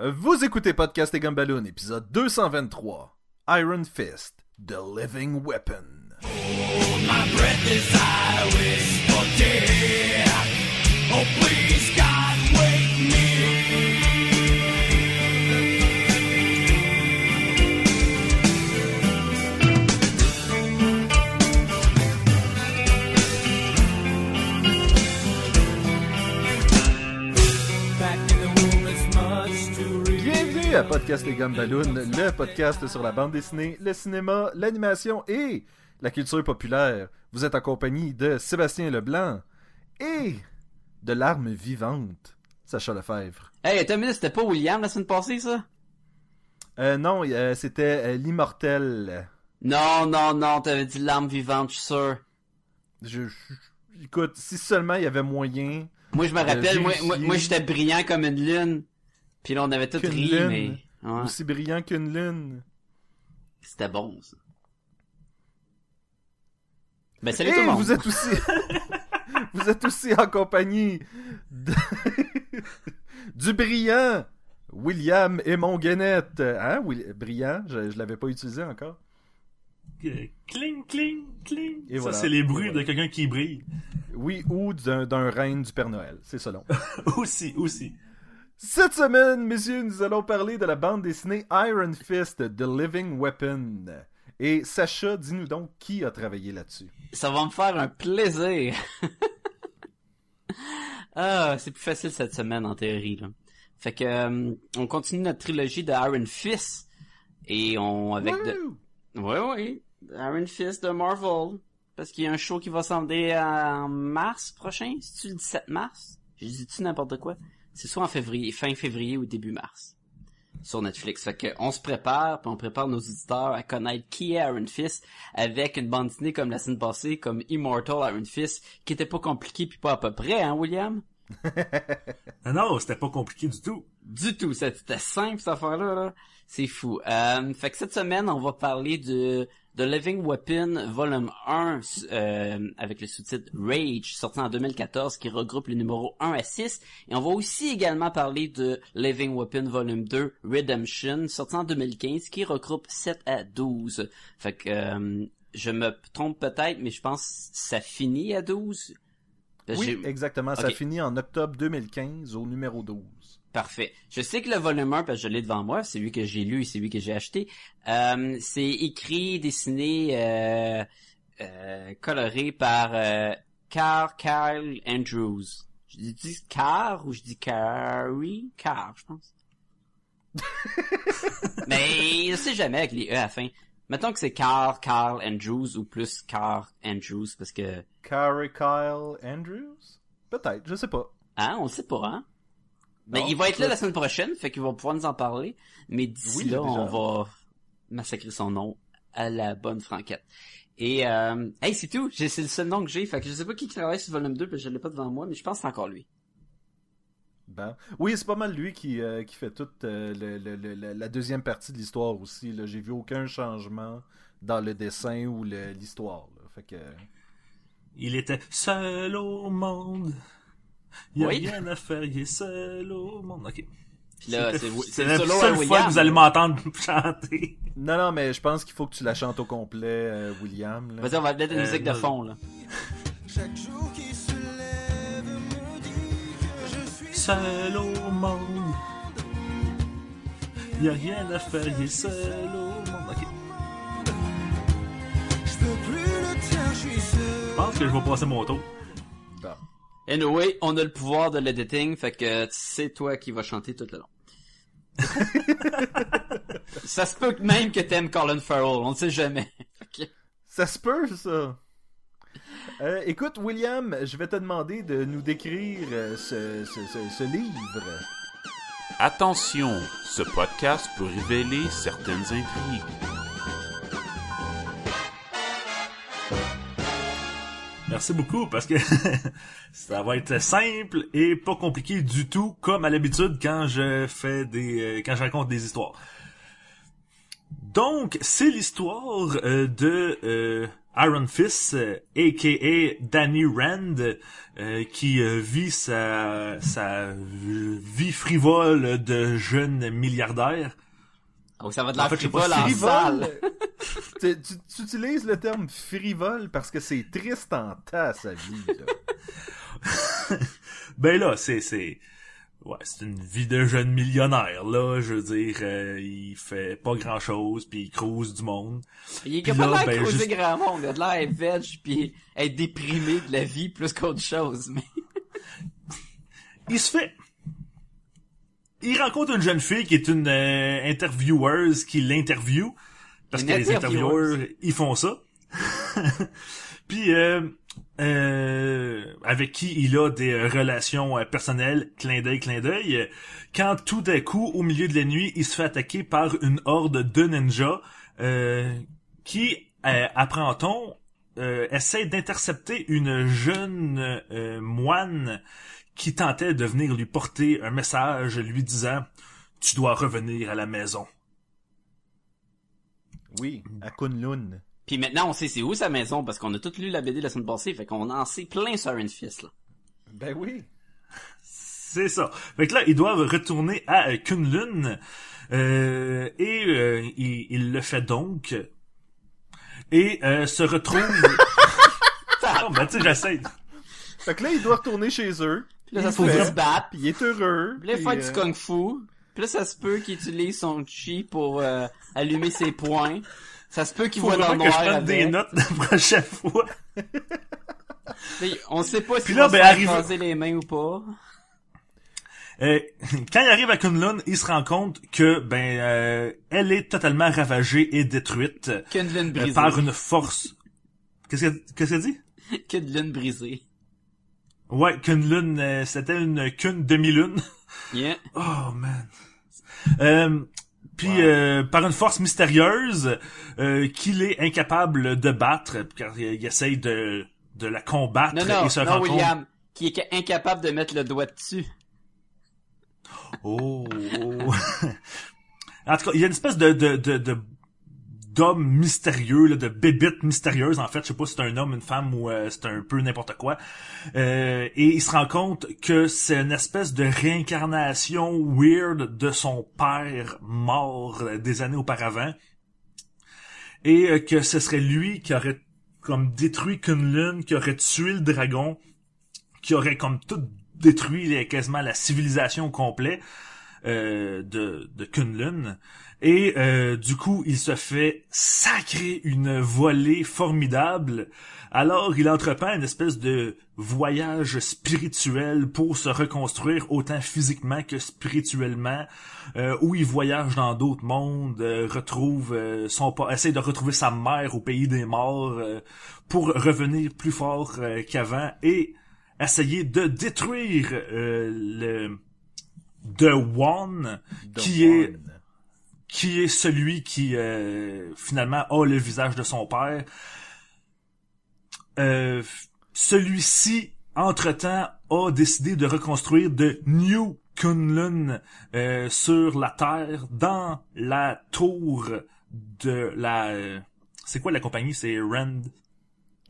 Vous écoutez Podcast et Gumballoon, épisode 223. Iron Fist, The Living Weapon. Oh, Bienvenue à Podcast et Gumballoon, le podcast sur la bande dessinée, le cinéma, l'animation et la culture populaire. Vous êtes en compagnie de Sébastien Leblanc et de l'arme vivante, Sacha Lefebvre. Hey, attends une c'était pas William la semaine passée, ça? Euh, non, euh, c'était euh, l'immortel. Non, non, non, t'avais dit l'arme vivante, je suis sûr. Je, je- écoute, si seulement il y avait moyen Moi, je me rappelle, Euh, moi, vérifier. moi, moi, j'étais brillant comme une lune. Puis là, on avait tout ri, mais... Ouais, aussi brillant qu'une lune. c'était bon, ça. Ben, salut Et tout le monde. vous êtes aussi vous êtes aussi en compagnie de- du brillant William et Guenette. Hein, Will- brillant, je, je l'avais pas utilisé encore. Cling, cling, cling. Et ça, voilà. c'est les bruits voilà. de quelqu'un qui brille. Oui, ou d'un d'un reine du Père Noël, c'est selon. aussi, aussi. Cette semaine, messieurs, nous allons parler de la bande dessinée Iron Fist, The Living Weapon. Et Sacha, dis-nous donc qui a travaillé là-dessus? Ça va me faire un plaisir. ah, c'est plus facile cette semaine, en théorie, là. Fait que, euh, on continue notre trilogie de Iron Fist. Et on, avec de... Oui, oui. Iron Fist de Marvel. Parce qu'il y a un show qui va s'en en mars prochain. C'est-tu le 17 mars? Je dis-tu n'importe quoi? C'est soit en février, fin février ou début mars. Sur Netflix. Fait que on se prépare, puis on prépare nos auditeurs à connaître qui est Iron Fist avec une bande dessinée comme la semaine passée, comme Immortal Iron Fist, qui était pas compliqué puis pas à peu près, hein, William? Ah non, c'était pas compliqué du tout. Du tout, c'était simple cette affaire-là. Là. C'est fou. Euh, fait que cette semaine, on va parler de The Living Weapon volume 1 euh, avec le sous-titre Rage, sorti en 2014, qui regroupe les numéros 1 à 6. Et on va aussi également parler de Living Weapon volume 2 Redemption, sorti en 2015, qui regroupe 7 à 12. Fait que euh, je me trompe peut-être, mais je pense que ça finit à 12. Parce que Oui, exactement. Ça finit en octobre 2015 au numéro 12. Parfait. Je sais que le volume 1, parce que je l'ai devant moi, c'est lui que j'ai lu et c'est lui que j'ai acheté, euh, c'est écrit, dessiné, euh, euh, coloré par euh, Carl Kyle Andrews. Je dis Car ou je dis Carrie? Car, je pense. Mais je sais jamais avec les E à la fin. Mettons que c'est Carl Carl Andrews ou plus Carl Andrews parce que... Carrie Kyle Andrews? Peut-être, je sais pas. Hein, on le sait pas, hein? Mais il va être là la semaine prochaine, fait qu'il va pouvoir nous en parler. Mais d'ici Oui, là, on va massacrer son nom à la bonne franquette. Et euh, hey, c'est tout. C'est le seul nom que j'ai. Fait que je sais pas qui travaille sur volume 2, parce que je l'ai pas devant moi, mais je pense que c'est encore lui. Ben, oui, c'est pas mal lui qui, euh, qui fait toute euh, le- le- le- le- la deuxième partie de l'histoire aussi. là. J'ai vu aucun changement dans le dessin ou le- l'histoire. Fait que... Il était seul au monde. Il y a Oui. rien à faire, il est seul au monde. Ok. Puis là, C'était- c'est la seule fois William. que vous allez m'entendre chanter. Non, non, mais je pense qu'il faut que tu la chantes au complet, euh, William. Vas-y, on va mettre une Euh, musique de fond, là. Chaque jour qui se lève me dit que je suis Seul au monde. Il y a rien à faire, il est seul au monde. Ok. Je peux plus le taire, je suis seul. Je pense que je vais passer mon tour. Anyway, on a le pouvoir de l'editing, fait que c'est toi qui vas chanter tout le long. ça se peut même que t'aimes Colin Farrell, on ne sait jamais. Ça se peut, ça. Euh, écoute, William, je vais te demander de nous décrire euh, ce, ce- ce- ce livre. Attention, ce podcast peut révéler certaines intrigues. Merci beaucoup parce que ça va être simple et pas compliqué du tout comme à l'habitude quand je fais des euh, quand je raconte des histoires. Donc, c'est l'histoire euh, de euh, Iron Fist, euh, a.k.a. Danny Rand, euh, qui euh, vit sa, sa vie frivole de jeune milliardaire. Oh, ça va de la En fait, frivole en salle. Frivole. tu, tu utilises le terme frivole parce que c'est triste en tas sa vie. là. Ben là, c'est c'est ouais, c'est une vie de jeune millionnaire là, je veux dire, euh, il fait pas grand-chose puis il crouse du monde. Il est capable là, de ben, juste- grand monde. Il a de l'air être veg puis être déprimé de la vie plus qu'autre chose. Mais Il se fait il rencontre une jeune fille qui est une euh, intervieweuse qui l'interview parce que les intervieweurs ils font ça. Puis euh, euh, avec qui il a des euh, relations euh, personnelles, clin d'œil, clin d'œil. Quand tout d'un coup, au milieu de la nuit, il se fait attaquer par une horde de ninjas euh, qui, euh, apprend-on, euh, essaie d'intercepter une jeune moine qui tentait de venir lui porter un message lui disant « Tu dois revenir à la maison ». Oui, à Kunlun. puis maintenant on sait c'est où sa maison parce qu'on a tous lu la BD la semaine passée, fait qu'on en sait plein sur Iron Fist là. Ben oui. C'est ça. Fait que là, ils doivent retourner à euh, Kunlun. Euh, et euh, il, il le fait donc. Et euh, se retrouve... oh, ben tu sais, j'essaie. Fait que là, il doit retourner chez eux. Puis là Il ça se fait, se. Puis il est heureux. Puis il fait du euh, kung fu. Puis là ça se peut qu'il utilise son chi pour euh, allumer ses poings. Ça se peut qu'il voit dans le vraiment que je noir prenne des notes la prochaine fois. On sait pas s'il là, va ben, arrive- les mains ou pas. Euh, quand il arrive à Kunlun, il se rend compte que ben euh, elle est totalement ravagée et détruite lune euh, brisée. par une force. Qu'est-ce que qu'est-ce dit Que de lune brisée. Ouais, Kunlun, euh, c'était une Kun demi-lune. Yeah. Oh man. Euh, puis euh, par une force mystérieuse euh, qu'il est incapable de battre car il, il essaye de de la combattre Non, non, et se non, rend compte William, qui est ca- incapable de mettre le doigt dessus. Oh. en tout cas, il y a une espèce de de de, de d'homme mystérieux, là, de bébite mystérieuse, en fait, je sais pas si c'est un homme, une femme ou euh, c'est un peu n'importe quoi. Euh, et il se rend compte que c'est une espèce de réincarnation weird de son père mort euh, des années auparavant. Et que ce serait lui qui aurait comme détruit Kunlun, qui aurait tué le dragon, qui aurait comme tout détruit les- quasiment la civilisation au complet euh, de, de Kunlun. Et euh, du coup, il se fait sacrer une volée formidable. Alors, il entreprend une espèce de voyage spirituel pour se reconstruire autant physiquement que spirituellement, euh, où il voyage dans d'autres mondes, retrouve son essaie de retrouver sa mère au pays des morts pour revenir plus fort qu'avant et essayer de détruire le The One The qui est qui est celui qui euh, finalement a le visage de son père. Euh, celui-ci, entre-temps, a décidé de reconstruire de New Kunlun euh, sur la Terre dans la tour de la... euh, c'est quoi la compagnie? C'est Rand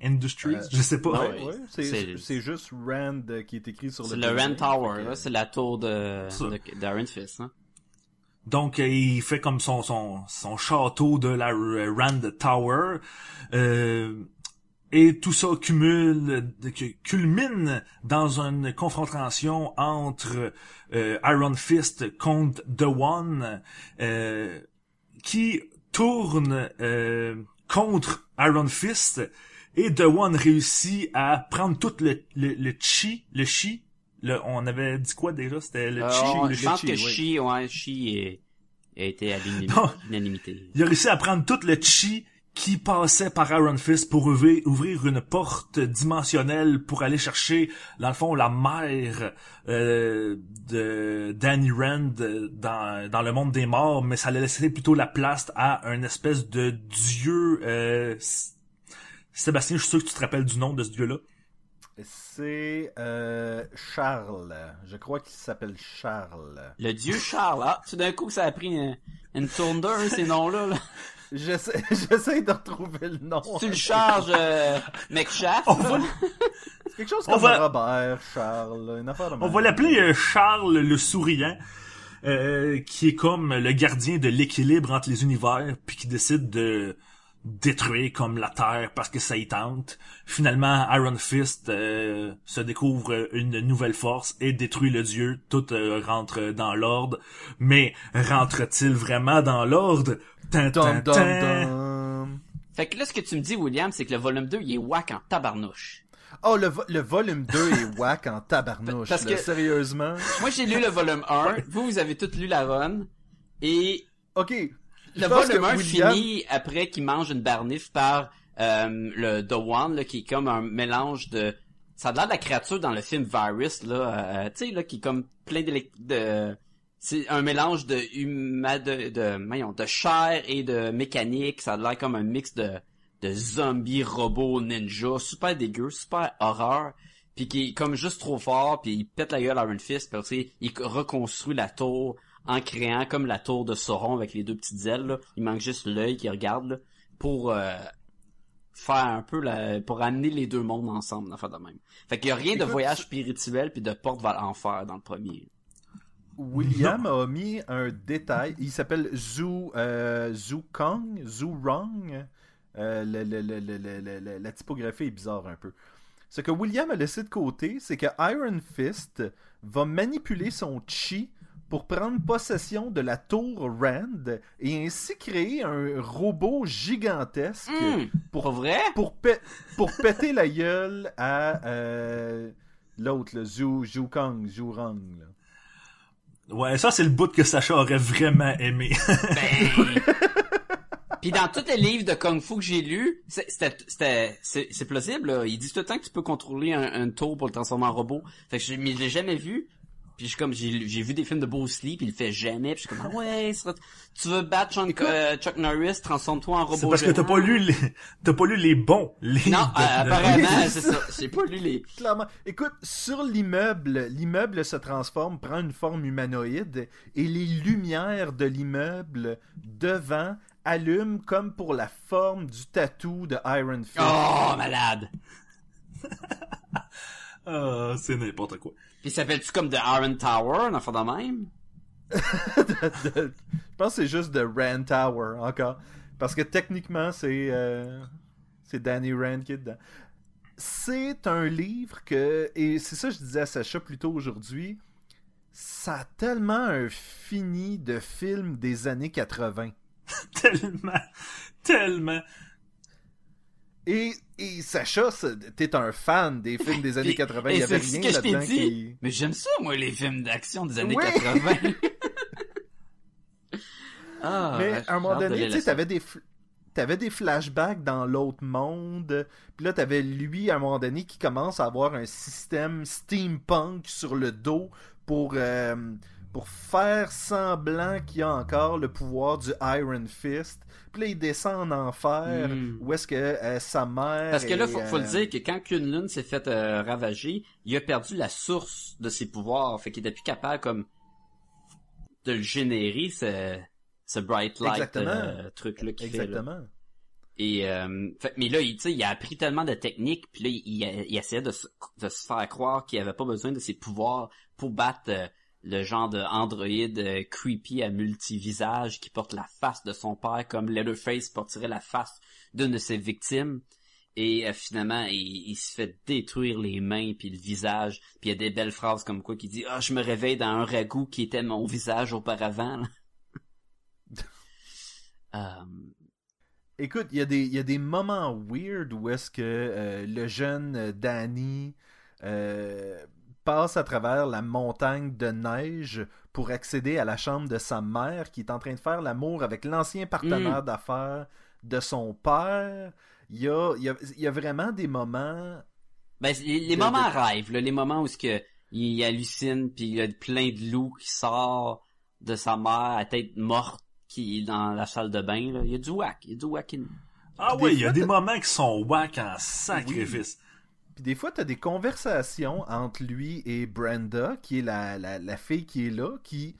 Industries? Euh, Je sais pas. non, Ouais, ouais, c'est juste Rand euh, qui est écrit sur le C'est le Rand Tower, que- là. C'est la tour de, d'Iron Fist, hein. Donc, euh, il fait comme son, son, son château de la Rand Tower. Euh, et tout ça cumule, culmine dans une confrontation entre euh, Iron Fist contre The One, euh, qui tourne euh, contre Iron Fist, et The One réussit à prendre tout le, le, le chi, le chi, le, on avait dit quoi déjà? C'était le Euh, chi on- le je pense chi, que oui. Shi, ouais, Shi est- a été à l'unanimité. Il a réussi à prendre tout le chi qui passait par Iron Fist pour ouvrir, ouvrir une porte dimensionnelle pour aller chercher, dans le fond, la mère euh, de Danny Rand euh, dans, dans le monde des morts, mais ça allait laisser plutôt la place à un espèce de dieu... Euh, Sébastien, je suis sûr que tu te rappelles du nom de ce dieu-là. C'est euh, Charles. Je crois qu'il s'appelle Charles. Le dieu Charles. Ah, tout d'un coup, ça a pris une, une tournure, ces noms-là. Là. J'essaie j'essaie de retrouver le nom. Tu le charges, euh, McShaft. On va, C'est quelque chose On comme va- Robert, Charles, une affaire de on va l'appeler euh, Charles le souriant, euh, qui est comme le gardien de l'équilibre entre les univers, puis qui décide de détruire comme la Terre parce que ça y tente. Finalement, Iron Fist euh, se découvre une nouvelle force et détruit le dieu. Tout euh, rentre dans l'ordre. Mais rentre-t-il vraiment dans l'ordre? Fait que là, ce que tu me dis, William, c'est que le volume 2, il est whack en tabarnouche. Oh, le, vo- le volume 2 est whack en tabarnouche. Parce là, que- Sérieusement. Moi, j'ai lu le volume 1. Vous, vous avez tous lu la run. Et Ok. Le volume que 1 William- finit après qu'il mange une barnif par euh, le The One, là, qui est comme un mélange de... Ça a l'air de la créature dans le film Virus, là, euh, tu sais, là, qui est comme plein de... C'est un mélange de huma... de, de, voyons, de chair et de mécanique. Ça a l'air comme un mix de, de zombies, robots, ninja. Super dégueu, super horreur. Puis qui est comme juste trop fort, puis il pète la gueule à Iron Fist, puis il reconstruit la tour en créant comme la tour de Sauron avec les deux petites ailes. Là. Il manque juste l'œil qui regarde là, pour euh, faire un peu la, pour amener les deux mondes ensemble, enfin de même. Fait qu'il y a rien de voyage spirituel puis de porte vers l'enfer dans le premier. William a mis un détail. Il s'appelle Zhu, euh, Zhu Kong, Zhu Rong. Euh, le- le- le- le- le- le- le- la typographie est bizarre un peu. Ce que William a laissé de côté, c'est que Iron Fist va manipuler son chi pour prendre possession de la tour Rand et ainsi créer un robot gigantesque Hum, pour, Pour vrai? pour, pe- pour péter la gueule à euh, l'autre, le Zhu, Zhu Kong, Zhu Rong. là. Ouais, ça c'est le bout que Sacha aurait vraiment aimé. Ben... Puis dans tous les livres de Kung Fu que j'ai lus, c'est- c'était, c'était, c'est, c'est plausible, là. Ils disent tout le temps que tu peux contrôler un, un tour pour le transformer en robot. Fait que je, mais je l'ai jamais vu. Puis je comme, j'ai, j'ai vu des films de Bruce Lee, puis il le fait jamais. Puis je suis comme, ah ouais, ça- tu veux battre Chuck, euh, Chuck Norris, transforme-toi en robot c'est parce que t'as pas lu les, t'as pas lu les bons. Non, de- euh, de- apparemment, c'est ça. J'ai pas lu les... Clairement. Écoute, sur l'immeuble, l'immeuble se transforme, prend une forme humanoïde et les lumières de l'immeuble devant allument comme pour la forme du tatou de Iron Fist. Oh, malade! Ah, c'est n'importe quoi. Puis s'appelle-tu comme The Iron Tower, un enfant de même? De- de- Je pense que c'est juste de Rand Tower encore. Parce que techniquement, c'est euh, c'est Danny Rand qui est dedans. C'est un livre que, et c'est ça que je disais à Sacha plus tôt aujourd'hui, ça a tellement un fini de film des années 80. Tellement, tellement. Et, et Sacha, t'es un fan des films des années Puis- 80. et Il y avait rien là-dedans qui... Mais j'aime ça, moi, les films d'action des années Oui. 80. ah, Mais à un moment donné, tu t'avais des, t'avais des flashbacks dans l'autre monde. Puis là, t'avais lui, à un moment donné, qui commence à avoir un système steampunk sur le dos pour, euh, pour faire semblant qu'il a encore le pouvoir du Iron Fist. Puis là, il descend en enfer, Mm. où est-ce que euh, sa mère... Parce que là, faut, faut le euh, dire que quand Kunlun s'est fait euh, ravager, il a perdu la source de ses pouvoirs. Fait qu'il était plus capable, comme, de le générer, ce, ce bright light truc-là qu'il fait. là. Exactement. Et euh, fait- mais là, il, a appris tellement de techniques, puis là, il, il, il essayait de, se- de se faire croire qu'il avait pas besoin de ses pouvoirs pour battre euh, le genre de androïde euh, creepy à multivisage qui porte la face de son père, comme Leatherface porterait la face d'une de ses victimes. Et euh, finalement, il, il se fait détruire les mains puis le visage. Puis il y a des belles phrases comme quoi qui dit « Ah, je me réveille dans un ragoût qui était mon visage auparavant. là. » Euh, Écoute, il y, a des- il y a des moments weird où est-ce que euh, le jeune Danny euh, passe à travers la montagne de neige pour accéder à la chambre de sa mère qui est en train de faire l'amour avec l'ancien partenaire d'affaires de son père. Il y a, il y a- il y a vraiment des moments... Ben, les, les De- moments de- rêves, là, les moments où ce que il hallucine puis il y a plein de loups qui sort de sa mère à tête morte qui est dans la salle de bain là. Il y a du whack, il y a du whack in- Ah oui, il y a des moments qui sont whack en sacrifice. Puis des fois, t'as des conversations entre lui et Brenda, qui est la, la, la fille qui est là, qui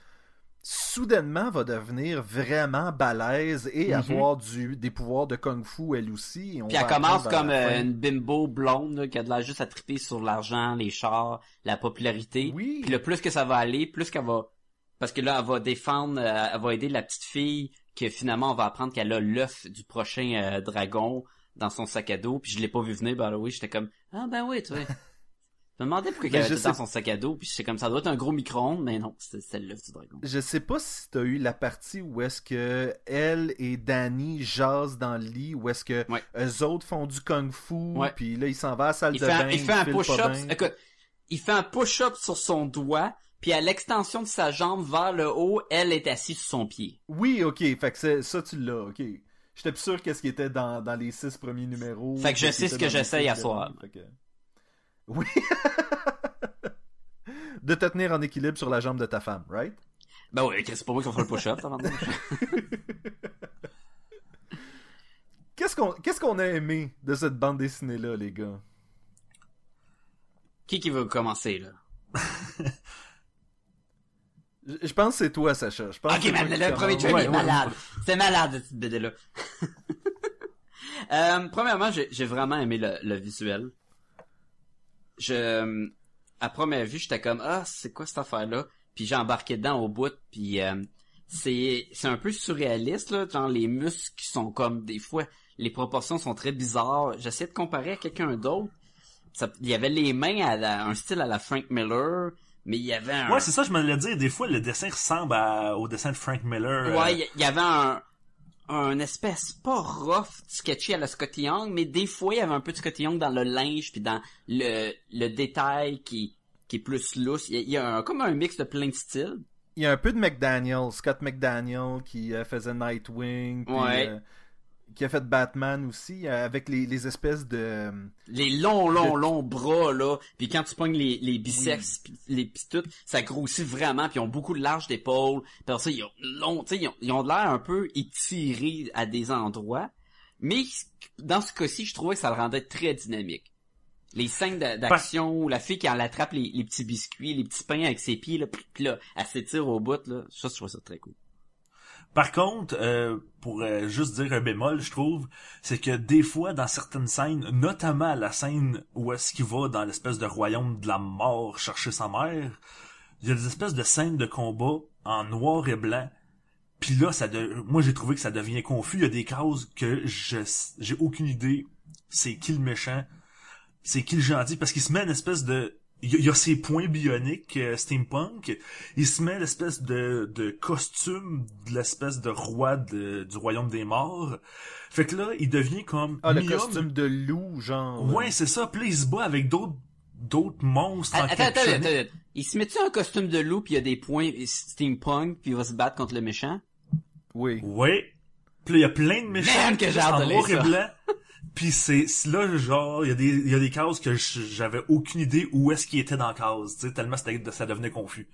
soudainement va devenir vraiment balèze et Mhm. avoir du, des pouvoirs de kung-fu elle aussi. et on Puis elle commence comme euh, une bimbo blonde là, qui a de l'air juste à triper sur l'argent, les chars, la popularité. Oui. Puis le plus que ça va aller, plus qu'elle va... Parce que là, elle va défendre, euh, elle va aider la petite fille que finalement on va apprendre qu'elle a l'œuf du prochain euh, dragon dans son sac à dos. Puis je l'ai pas vu venir, ben oui, j'étais comme ah ben oui, tu vois. Je me demandais pourquoi qu'elle je avait tout dans sais- son sac à dos. Puis j'étais comme ça doit être un gros micro-ondes, mais non, c'était l'œuf du dragon. Je sais pas si t'as eu la partie où est-ce que elle et Danny jasent dans le lit, où est-ce que Ouais. eux autres font du kung-fu, puis là il s'en va à la salle Il de fait, un, bain, il fait un push-up. Écoute, il fait un push-up sur son doigt, puis à l'extension de sa jambe vers le haut, elle est assise sur son pied. Oui, ok, fait que c'est- ça tu l'as, ok. J'étais plus sûr qu'est-ce qui était dans, dans les six premiers numéros. Fait que je sais ce que j'essaye à soir. que- Oui. de te tenir en équilibre sur la jambe de ta femme, right? Ben oui, c'est pas moi qui va faire le push-up, Qu'est-ce qu'on qu'est-ce qu'on a aimé de cette bande dessinée-là, les gars? Qui qui veut commencer, là? Je pense que c'est toi, Sacha. Je pense Ok, mais le premier trailer Ouais, est ouais, malade. C'est malade, cette BD-là. euh, premièrement, j'ai vraiment aimé le, le visuel. Je, euh, à première vue, j'étais comme, ah, c'est quoi cette affaire-là? Puis j'ai embarqué dedans au bout, puis euh, c'est c'est un peu surréaliste, là. Genre, les muscles qui sont comme, des fois, les proportions sont très bizarres. J'essaie de comparer à quelqu'un d'autre. Il y avait les mains à la- un style à la Frank Miller, mais il y avait un... Ouais, c'est ça, je me l'ai dit. Des fois, le dessin ressemble à- au dessin de Frank Miller. euh, Ouais, il y- avait un, un espèce, pas rough, sketchy à la Scotty Young, mais des fois, il y avait un peu de Scotty Young dans le linge, puis dans le, le détail qui, qui est plus lousse. Il y a, il y a un- comme un mix de plein de styles. Il y a un peu de McDaniel, Scott McDaniel qui euh, faisait Nightwing, puis, Ouais. euh, qui a fait Batman aussi, euh, avec les, les espèces de... euh, Les longs, longs, longs bras, là. Puis quand tu pognes les, les biceps, les pis tout, ça grossit vraiment, puis ils ont beaucoup de large d'épaules. Puis ça, ils ont, long, tu sais, ils ont, ils ont de l'air un peu étirés à des endroits. Mais dans ce cas-ci, je trouvais que ça le rendait très dynamique. Les scènes d'a- d'action où la fille qui en attrape les, les petits biscuits, les petits pains avec ses pieds, là, puis là, elle s'étire au bout, là. Ça, je trouve ça très cool. Par contre, euh, pour euh, juste dire un bémol, je trouve, c'est que des fois, dans certaines scènes, notamment la scène où est-ce qu'il va dans l'espèce de royaume de la mort chercher sa mère, il y a des espèces de scènes de combat en noir et blanc. Puis là, ça de... moi j'ai trouvé que ça devient confus. Il y a des cases que je j'ai aucune idée c'est qui le méchant, c'est qui le gentil, parce qu'il se met une espèce de il y a- il y a ses points bioniques euh, steampunk, il se met l'espèce de, de costume de l'espèce de roi de- du royaume des morts. Fait que là, il devient comme Ah, le costume de loup, genre. Ouais, c'est ça. Puis là, il se bat avec d'autres d'autres monstres Attends, attends, attends, encapuchonnés. attends. Il se met-tu un costume de loup, puis il y a des points steampunk, puis il va se battre contre le méchant? Oui. Ouais. Puis là, il y a plein de méchants Man, que j'ai hâte en de lire noir et ça. Puis c'est là genre il y a des y cases que j'avais aucune idée où est-ce qu'il était dans la case, tu sais tellement ça devenait confus.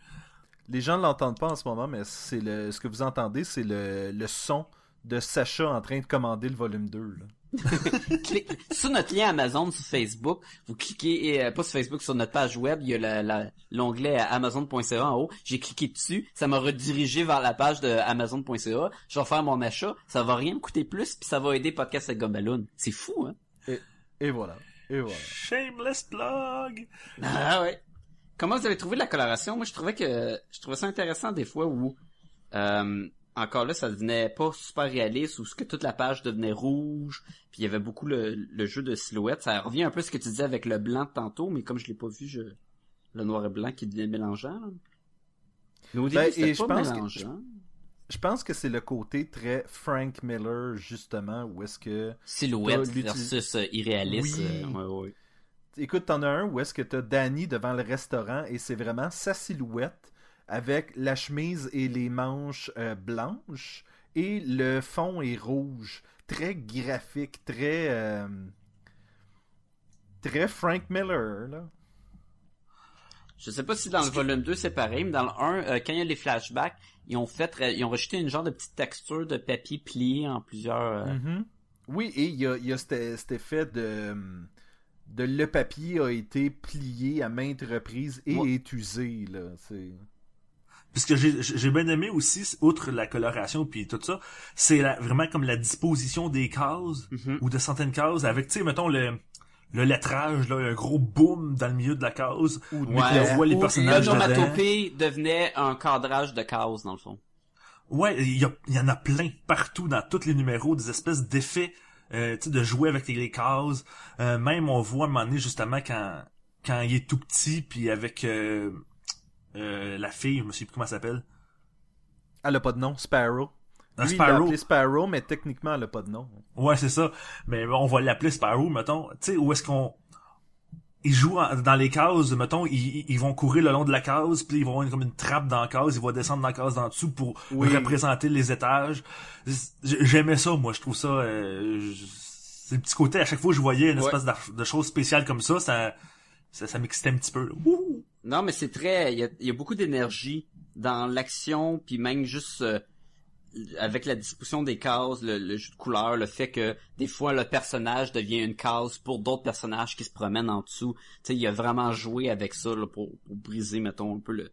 Les gens ne l'entendent pas en ce moment, mais c'est ce que vous entendez, c'est le, son de Sacha en train de commander le volume 2. là. Sur notre lien Amazon sur Facebook, vous cliquez, euh, pas sur Facebook, sur notre page web, il y a la- la- l'onglet amazon.ca en haut. J'ai cliqué dessus, ça m'a redirigé vers la page de amazon.ca. Je vais faire mon achat, ça va rien me coûter plus, puis ça va aider Podcast avec Gumballoon. C'est fou, hein? Et voilà. Et voilà. Shameless plug. Ah ouais. Comment vous avez trouvé la coloration? Moi, je trouvais que je trouvais ça intéressant des fois où euh, encore là, ça devenait pas super réaliste où ce que toute la page devenait rouge, puis il y avait beaucoup le, le jeu de silhouette. Ça revient un peu à ce que tu disais avec le blanc de tantôt, mais comme je l'ai pas vu, je le noir et blanc qui devient mélangeant. là. Mais au début, Ben, c'était et je pas pense que- mélangeant. Je pense que c'est le côté très Frank Miller, justement, où est-ce que... Silhouette versus euh, irréaliste. Oui. euh, ouais, ouais. Écoute, t'en as un où est-ce que t'as Danny devant le restaurant et c'est vraiment sa silhouette avec la chemise et les manches euh, blanches et le fond est rouge. Très graphique, très... euh, Très Frank Miller, là. Je sais pas si dans le volume 2 c'est pareil, mais dans le 1, euh, quand il y a les flashbacks, ils ont fait, ils ont rajouté une genre de petite texture de papier plié en plusieurs. Mhm. Oui, et il y a, y a cet, cet effet de, de le papier a été plié à maintes reprises et est usé là. C'est Puis ce que j'ai j'ai bien aimé aussi, outre la coloration puis tout ça, c'est vraiment comme la disposition des cases Mhm. ou de certaines cases avec, tu sais, mettons le le lettrage, là, un gros boom dans le milieu de la case. de Ouais. on voit les personnages. L'onomatopée devenait un cadrage de cases, dans le fond. Ouais, il y, a- il y en a plein partout dans tous les numéros, des espèces d'effets, euh, tu sais, de jouer avec les, les cases. Euh, même on voit à un moment donné justement quand quand il est tout petit, puis avec euh, euh, la fille, je me sais plus comment elle s'appelle. Elle a pas de nom, Sparrow. Un Lui, il Sparrow. appelé Sparrow, mais techniquement, elle a pas de nom. Ouais, c'est ça. Mais on va l'appeler Sparrow, mettons. Tu sais, où est-ce qu'on... Ils jouent en- dans les cases, mettons, ils, ils vont courir le long de la case, puis ils vont avoir comme une trappe dans la case, ils vont descendre dans la case d'en dessous pour Oui. représenter les étages. J'aimais ça, moi, je trouve ça... Euh, c'est le petit côté, à chaque fois que je voyais une Ouais. espèce d'aff- de chose spéciale comme ça, ça, ça, ça m'excitait un petit peu. là. Ouh! Non, mais c'est très, il y a, il y a beaucoup d'énergie dans l'action, puis même juste euh, avec la disposition des cases, le, le jeu de couleurs, le fait que des fois le personnage devient une case pour d'autres personnages qui se promènent en dessous. Tu sais, il a vraiment joué avec ça là, pour, pour briser, mettons, un peu le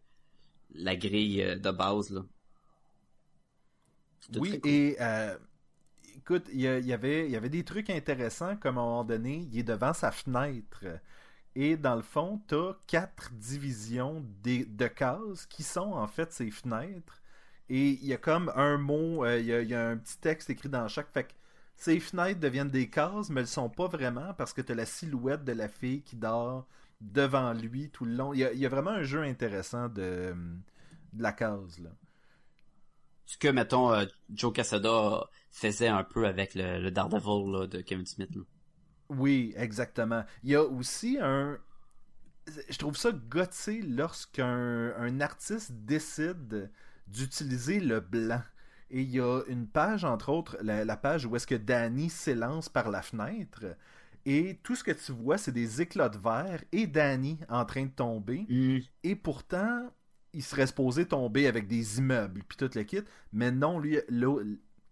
la grille euh, de base là. Oui, cool. et euh, écoute, il y, avait, il y avait des trucs intéressants, comme à un moment donné, il est devant sa fenêtre. Et dans le fond, tu as quatre divisions de cases qui sont en fait ses fenêtres. Et il y a comme un mot, euh, il y, a, un petit texte écrit dans chaque. Fait que ces fenêtres deviennent des cases, mais elles sont pas vraiment parce que tu as la silhouette de la fille qui dort devant lui tout le long. Il y a, vraiment un jeu intéressant de, la case. Ce que mettons euh, Joe Quesada faisait un peu avec le, Daredevil de Kevin Smith. là. Oui, exactement. Il y a aussi un. Je trouve ça gotté lorsqu'un un artiste décide d'utiliser le blanc. Et il y a une page, entre autres, la, la page où est-ce que Danny s'élance par la fenêtre. Et tout ce que tu vois, c'est des éclats de verre et Danny en train de tomber. Et pourtant, il serait supposé tomber avec des immeubles puis tout le kit. Mais non, lui,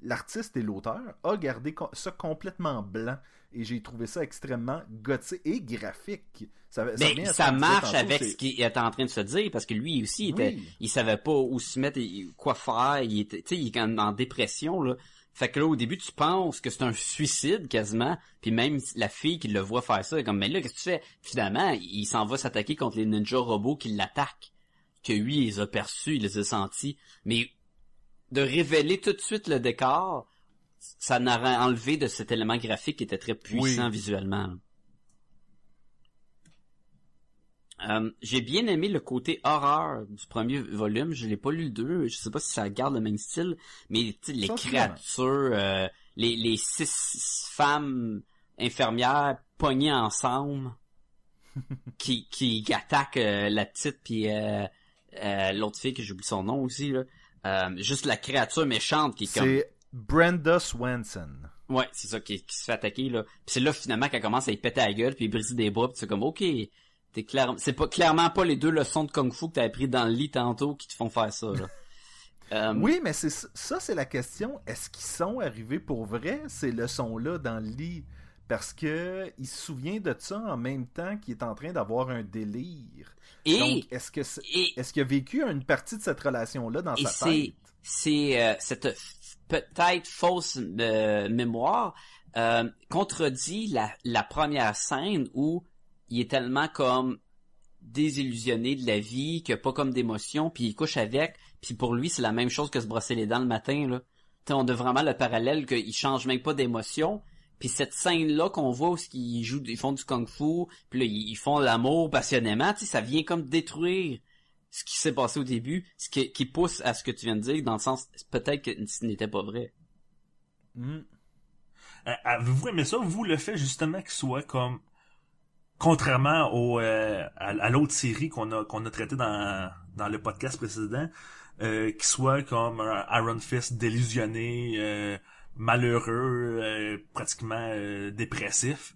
l'artiste et l'auteur a gardé ça complètement blanc. Et j'ai trouvé ça extrêmement gothique et graphique. Ça, Mais ça marche avec ce qu'il était en train de se dire parce que lui aussi il était, Oui. il savait pas où se mettre, et quoi faire, il était, tu sais, il est en, en dépression là. Fait que là au début tu penses que c'est un suicide quasiment, puis même la fille qui le voit faire ça, est comme mais là qu'est-ce que tu fais? Finalement il s'en va s'attaquer contre les ninja robots qui l'attaquent, que lui il les a perçus, il les a sentis, mais de révéler tout de suite le décor, ça n'aurait enlevé de cet élément graphique qui était très puissant Oui. visuellement. Euh, j'ai bien aimé le côté horreur du premier volume. Je l'ai pas lu le 2. Je sais pas si ça garde le même style, mais les créatures, euh, les, les six femmes infirmières pognées ensemble qui, qui attaquent euh, la petite puis euh, l'autre fille que j'oublie son nom aussi là. Euh, juste la créature méchante qui est comme C'est Brenda Swanson. Ouais, c'est ça qui, qui se fait attaquer là. Puis c'est là finalement qu'elle commence à y péter la gueule puis briser des bras, puis c'est comme OK, t'es clair c'est pas clairement pas les deux leçons de kung-fu que t'as appris dans le lit tantôt qui te font faire ça là. Euh, Oui, mais c'est ça, c'est la question. Est-ce qu'ils sont arrivés pour vrai, ces leçons-là, dans le lit? Parce que il se souvient de ça en même temps qu'il est en train d'avoir un délire. et Donc, est-ce que est-ce qu'il a vécu une partie de cette relation-là dans Et sa tête? c'est euh, cette peut-être fausse euh, mémoire euh, contredit la, la première scène où il est tellement comme désillusionné de la vie, qu'il a pas comme d'émotion, puis il couche avec, puis pour lui c'est la même chose que se brosser les dents le matin là. T'sais, on a vraiment le parallèle qu'il change même pas d'émotion. Puis cette scène-là qu'on voit où ils jouent, ils font du kung-fu, puis là, ils font l'amour passionnément, tu sais, ça vient comme détruire ce qui s'est passé au début, ce qui, pousse à ce que tu viens de dire, dans le sens, peut-être que ce n'était pas vrai. Hmm. Euh, Avez-vous aimé ça, vous, le fait justement qu'il soit comme contrairement au euh, à, à l'autre série qu'on a qu'on a traité dans dans le podcast précédent, euh, qu'il soit comme un Iron Fist délusionné, euh, malheureux, euh, pratiquement euh, dépressif,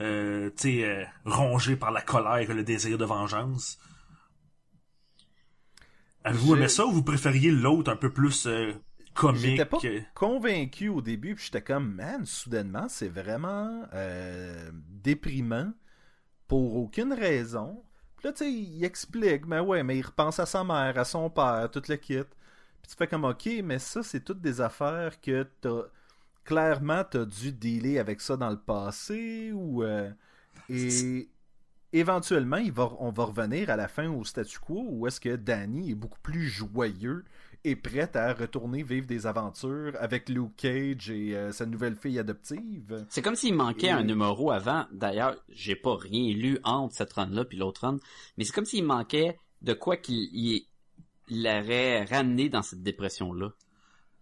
euh, tu sais, rongé par la colère et le désir de vengeance. Avez-vous aimé ça ou vous préfériez l'autre un peu plus comique? J'étais pas convaincu au début, puis j'étais comme, man, soudainement, c'est vraiment déprimant. pour aucune raison. Puis là, tu sais, il explique, mais ouais, mais il repense à sa mère, à son père, toute le kit. Puis tu fais comme, ok, mais ça, c'est toutes des affaires que t'as. Clairement, t'as dû dealer avec ça dans le passé, ou. euh, et. Éventuellement, il va, on va revenir à la fin au statu quo où est-ce que Danny est beaucoup plus joyeux et prêt à retourner vivre des aventures avec Luke Cage et euh, sa nouvelle fille adoptive? C'est comme s'il manquait Et- un numéro avant. D'ailleurs, j'ai pas rien lu entre cette run-là puis l'autre run. Mais c'est comme s'il manquait de quoi qu'il il, il l'aurait ramené dans cette dépression-là.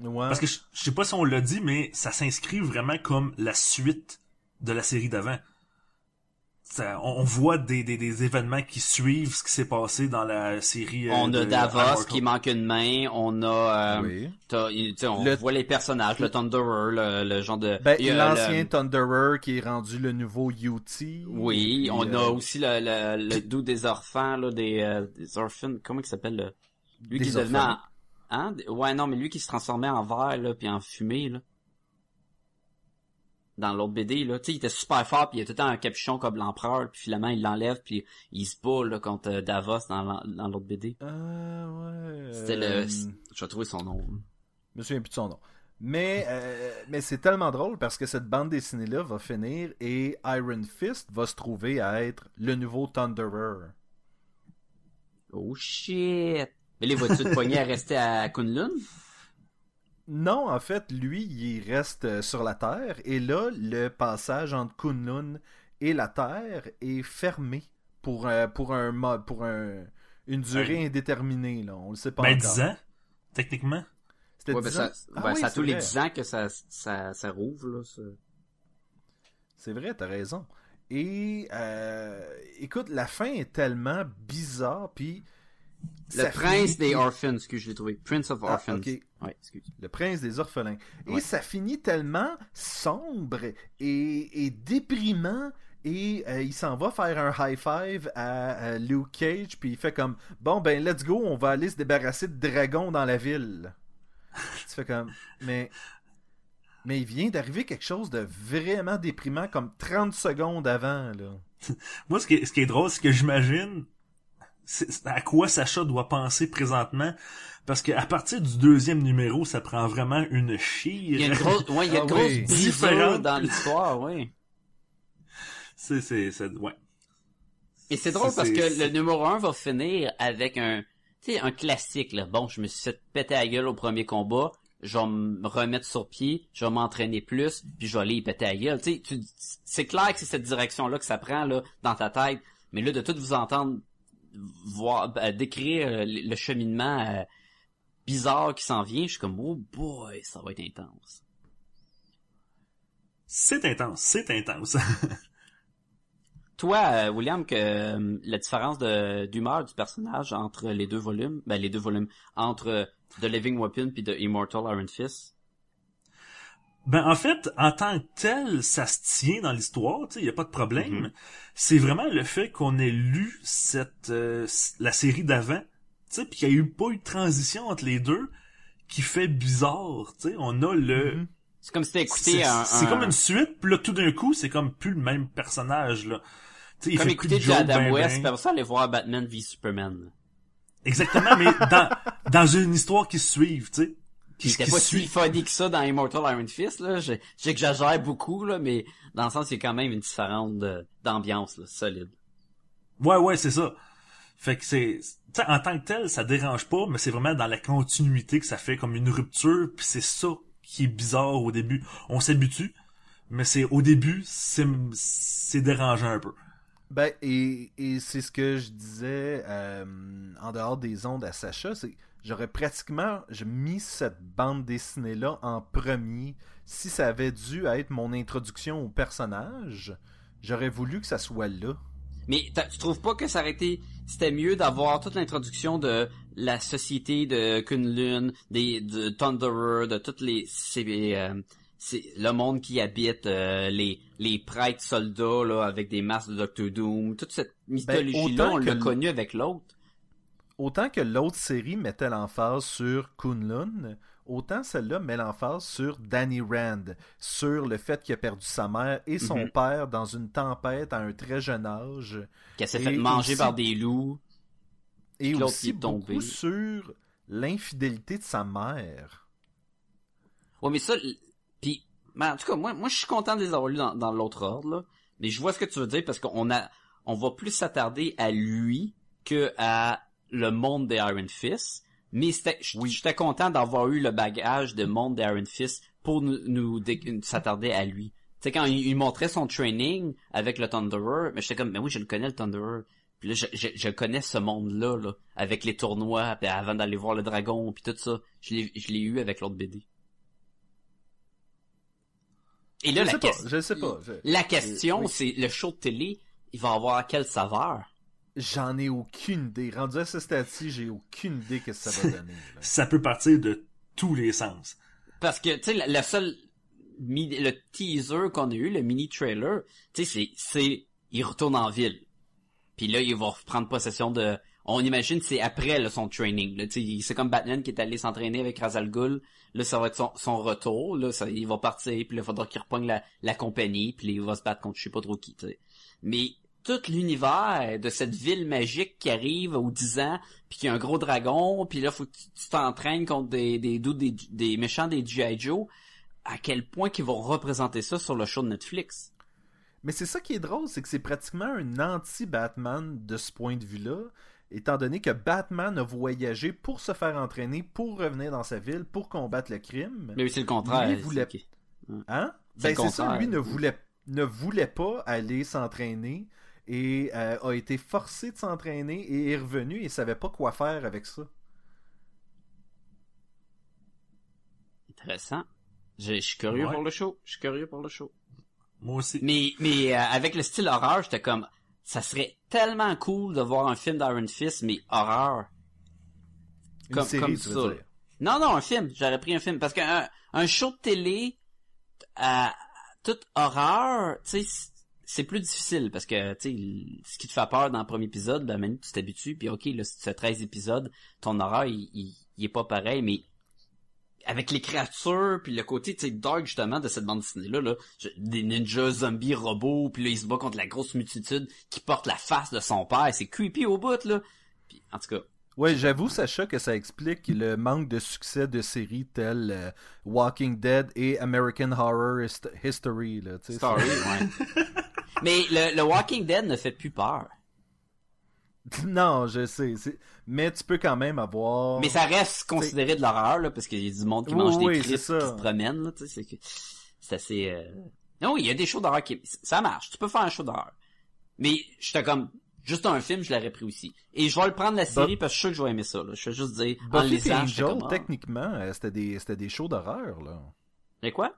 Ouais. Parce que je, je sais pas si on l'a dit, mais ça s'inscrit vraiment comme la suite de la série d'avant. Ça- on, on voit des, des, des événements qui suivent ce qui s'est passé dans la série. euh, on de a Davos Immortal. qui manque une main. On a... euh, Oui. t'as- il- tu sais, on Le- voit les personnages, le Thunderer, le, le genre de... Ben, il y a l'ancien le- Thunderer qui est rendu le nouveau UT. Oui, on euh, a aussi le, le, le doux des orphans, là, des, euh, des orphans, comment il s'appelle, le... lui Des qui devenait orphelins. en... Hein? Ouais, non, mais lui qui se transformait en verre, là, puis en fumée, là. Dans l'autre BD, là. Tu sais, il était super fort, puis il a tout le temps un capuchon comme l'empereur, puis finalement, il l'enlève, puis il se bat, là, contre euh, Davos dans, l'autre BD. Ah, ouais. C'était euh, le... Je vais trouver son nom. Je me souviens plus de son nom. Mais, euh, mais c'est tellement drôle parce que cette bande dessinée-là va finir et Iron Fist va se trouver à être le nouveau Thunderer. Oh shit! Mais les voitures de poignet à rester à Kunlun? Non, en fait, lui, il reste euh, sur la Terre et là, le passage entre Kunlun et la Terre est fermé pour, euh, pour, un, pour un, une durée Ouais. indéterminée. Là. On le sait pas Ben, encore. 10 ans, techniquement. C'était Ouais, ben 10 ça? Ah ben, oui, ça a tous les vrai. 10 ans que ça, ça, ça rouvre, là. ça. C'est vrai, t'as raison. Et euh, écoute, la fin est tellement bizarre, puis Le prince finit- des orphans, excuse, je l'ai trouvé. Prince of Ah, Orphans. ok. Ouais, excuse. Le prince des orphelins. Et Ouais. ça finit tellement sombre et, et déprimant. Et euh, il s'en va faire un high five à, à Luke Cage, puis il fait comme bon ben let's go, on va aller se débarrasser de dragons dans la ville. tu fais comme mais mais il vient d'arriver quelque chose de vraiment déprimant comme 30 secondes avant là. Moi, ce qui est, ce qui est drôle, c'est que j'imagine à quoi Sacha doit penser présentement? Parce qu'à partir du deuxième numéro, ça prend vraiment une chire. Il y a une grosse, ouais, il y a Ah une grosse oui. brisure Différente. dans l'histoire, oui. c'est, c'est, c'est, ouais. Et c'est drôle C'est- parce c'est- que c'est- le numéro 1 va finir avec un, tu sais, un classique, là. Bon, je me suis fait péter la gueule au premier combat. Je vais me remettre sur pied, je vais m'entraîner plus, puis je vais aller y péter la gueule. Tu sais, tu- c'est clair que c'est cette direction-là que ça prend, là, dans ta tête. Mais là, de tout vous entendre voir, décrire euh, le cheminement euh, bizarre qui s'en vient, je suis comme, oh boy, ça va être intense. C'est intense, c'est intense. Toi, euh, William, que euh, la différence de d'humeur du personnage entre les deux volumes, ben les deux volumes, entre The Living Weapon puis The Immortal Iron Fist. Ben en fait, en tant que tel, ça se tient dans l'histoire, tu sais, y a pas de problème. Mhm. C'est vraiment le fait qu'on ait lu cette euh, la série d'avant, tu sais, puis qu'il y a eu pas eu de transition entre les deux qui fait bizarre, tu sais, on a le Mhm. C'est comme si t'as écouté c'est un, c'est un- comme une suite, puis là tout d'un coup, c'est comme plus le même personnage là. Tu sais, il comme fait plus écouter de du jokes Adam ben, West, ben. ça aller voir Batman v Superman. Exactement, mais dans dans une histoire qui se suive, tu sais. Qui était pas si funny que ça dans Immortal Iron Fist, là. Je- J'exagère beaucoup, là, mais dans le sens, il y a quand même une différence d'ambiance, là, solide. Ouais, ouais, c'est ça. Fait que c'est, tu sais, en tant que tel, ça dérange pas, mais c'est vraiment dans la continuité que ça fait comme une rupture, puis c'est ça qui est bizarre au début. On s'habitue, mais c'est au début, c'est, c'est dérangeant un peu. Ben, et, et c'est ce que je disais euh, en dehors des ondes à Sacha, c'est que j'aurais pratiquement mis cette bande dessinée-là en premier. Si ça avait dû être mon introduction au personnage, j'aurais voulu que ça soit là. Mais tu trouves pas que ça aurait été c'était mieux d'avoir toute l'introduction de la société de Kunlun, des de Thunderer, de toutes les c'est euh, le monde qui habite euh, les les prêtres soldats là avec des masques de Doctor Doom, toute cette mythologie là, autant on l'a connu avec l'autre. Autant que l'autre série mettait l'emphase sur Kunlun, autant celle-là met l'emphase sur Danny Rand, sur le fait qu'il a perdu sa mère et son Mhm. père dans une tempête à un très jeune âge, Qu'elle s'est fait manger aussi- par des loups. et aussi est tombé. beaucoup sur l'infidélité de sa mère. Ouais, mais ça, puis, en tout cas, moi, moi, je suis content de les avoir lus dans, dans l'autre ordre, là. Mais je vois ce que tu veux dire parce qu'on a, on va plus s'attarder à lui que à le monde des Iron Fist. Mais j'étais content d'avoir eu le bagage de monde des Iron Fist pour nous, nous s'attarder à lui. Tu sais, quand il, il montrait son training avec le Thunderer, mais j'étais comme, mais oui, je le connais, le Thunderer. Puis là, je, je, je connais ce monde-là, là, avec les tournois, puis avant d'aller voir le dragon, puis tout ça. Je l'ai, je l'ai eu avec l'autre BD. Et là, je la, sais pas, question- je sais pas. je- la question, c'est le show de télé, il va avoir quelle saveur? J'en ai aucune idée. Rendu à ce stade-ci, j'ai aucune idée que ça va donner. là. Ça peut partir de tous les sens. Parce que, tu sais, le, le seul, mi- le teaser qu'on a eu, le mini trailer, tu sais, c'est, c'est, il retourne en ville. Puis là, il va reprendre possession de, on imagine que c'est après là, son training. Là, tu sais, c'est comme Batman qui est allé s'entraîner avec Razal Ghul. Là, ça va être son, son retour. Là, ça, il va partir. Puis là, il faudra qu'il repogne la, la compagnie. Puis là, il va se battre contre je sais pas trop qui. tu sais. Mais tout l'univers de cette ville magique qui arrive aux 10 ans, puis qu'il y a un gros dragon, puis là, faut que tu t'entraînes contre des, des, des, des méchants des G.I. Joe, à quel point qu'ils vont représenter ça sur le show de Netflix? Mais c'est ça qui est drôle, c'est que c'est pratiquement un anti-Batman de ce point de vue-là, étant donné que Batman a voyagé pour se faire entraîner, pour revenir dans sa ville, pour combattre le crime. Mais c'est le contraire. Lui voulait- Hein? Ben c'est ça, lui ne voulait, ne voulait pas aller s'entraîner et euh, a été forcé de s'entraîner et est revenu et savait pas quoi faire avec ça. Intéressant. Je, je suis curieux Ouais. pour le show. Je suis curieux pour le show. Moi aussi. Mais, mais euh, avec le style horreur, j'étais comme, ça serait tellement cool de voir un film d'Iron Fist, mais horreur. Une Comme- série, comme tu veux ça. dire. Non, non, un film. J'aurais pris un film. Parce qu'un un show de télé, à toute horreur, tu sais, c'est plus difficile. Parce que, tu sais, ce qui te fait peur dans le premier épisode, ben, maintenant, tu t'habitues. Puis, OK, là, fais 13 épisodes, ton horreur, il, il, il est pas pareil. Mais avec les créatures, puis le côté, tu sais, dark, justement, de cette bande dessinée-là, là, des ninjas, zombies, robots, puis là, il se bat contre la grosse multitude qui porte la face de son père. C'est creepy au bout, là. Puis, en tout cas, Ouais, j'avoue, Sacha, que ça explique le manque de succès de séries telles euh, Walking Dead et American Horror Hist- History. Là, Story, ouais. Mais le, le Walking Dead ne fait plus peur. Non, je sais. c'est- Mais tu peux quand même avoir... Mais ça reste considéré de l'horreur, là, parce qu'il y a du monde qui Oui, mange oui, des crisps qui se promènent, là, tu sais, c'est que, c'est assez, euh... Non, il y a des shows d'horreur qui, ça marche, tu peux faire un show d'horreur. Mais, j'étais comme, juste un film, je l'aurais pris aussi. Et je vais le prendre la série parce que je suis sûr que je vais aimer ça, là. Je vais juste dire, en Buffy et lisant, Angel, comme, ah. techniquement, euh, c'était des, c'était des shows d'horreur. là. Mais quoi?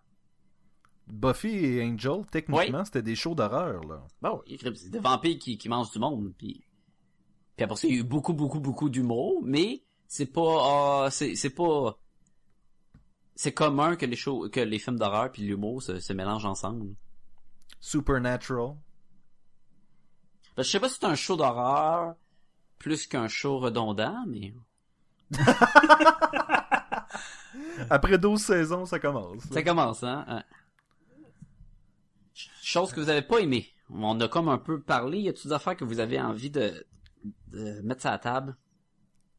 Buffy et Angel, techniquement, c'était des shows d'horreur. là. Bon, a des vampires qui, qui mangent du monde, puis... Puis après ça, il y a eu beaucoup, beaucoup, beaucoup d'humour, mais c'est pas... ah, c'est c'est pas... C'est commun que les shows, que les films d'horreur puis l'humour se, se mélangent ensemble. Supernatural. Ben, je sais pas si c'est un show d'horreur plus qu'un show redondant, mais... Après 12 saisons, ça commence. là. Ça commence, hein? hein. Ch- Chose que vous avez pas aimé. On a comme un peu parlé. Y a-t-il des affaires que vous avez envie de, mettre ça à table?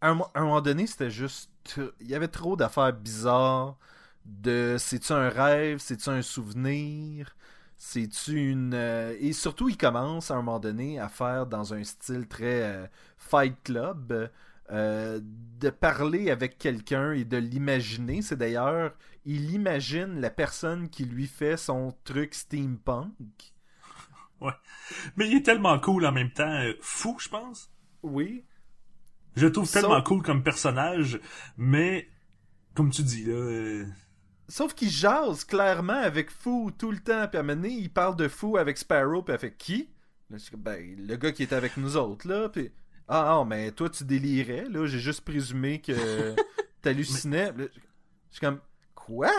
À un, mo- à un moment donné, c'était juste. Il y avait trop d'affaires bizarres. De c'est-tu un rêve, c'est-tu un souvenir, c'est-tu une. euh, Et surtout, il commence à un moment donné à faire dans un style très euh, Fight Club. euh, de parler avec quelqu'un et de l'imaginer. C'est d'ailleurs, il imagine la personne qui lui fait son truc steampunk. Mais il est tellement cool en même temps. euh, fou, je pense. Oui. Je le trouve Sauf- tellement cool comme personnage, mais comme tu dis là, euh, Sauf qu'il jase clairement avec Fou tout le temps. Puis à un moment donné, il parle de Fou avec Sparrow. Puis avec qui? Là, je Ben, le gars qui était avec nous autres, là. Puis. Ah, non, mais toi, tu délirais, là. J'ai juste présumé que t'hallucinais. Je je suis comme, quoi?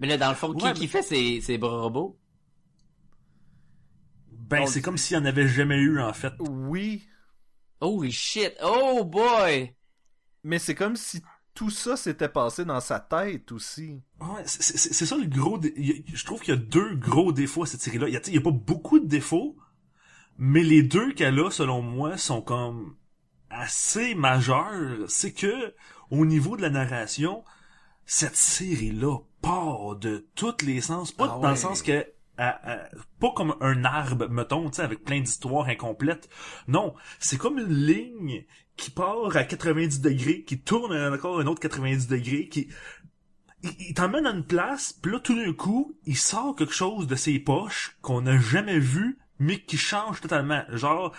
Mais là, dans le fond, qui, Ouais, qui mais- fait ces, ces bras robots? ben c'est comme s'il y en avait jamais eu en fait. Oui. Holy shit. Oh boy. Mais c'est comme si tout ça s'était passé dans sa tête aussi. Ouais, c'est- ça le gros. dé- Je trouve qu'il y a deux gros défauts à cette série-là. Il y a, a pas beaucoup de défauts, mais les deux qu'elle a, selon moi, sont comme assez majeurs. C'est que au niveau de la narration, cette série-là part de tous les sens, pas Ah dans le sens que à- à- pas comme un arbre, mettons, tu sais, avec plein d'histoires incomplètes. Non, c'est comme une ligne qui part à 90 degrés, qui tourne encore un autre 90 degrés, qui il, il t'emmène à une place, puis là, tout d'un coup, il sort quelque chose de ses poches qu'on n'a jamais vu, mais qui change totalement. Genre,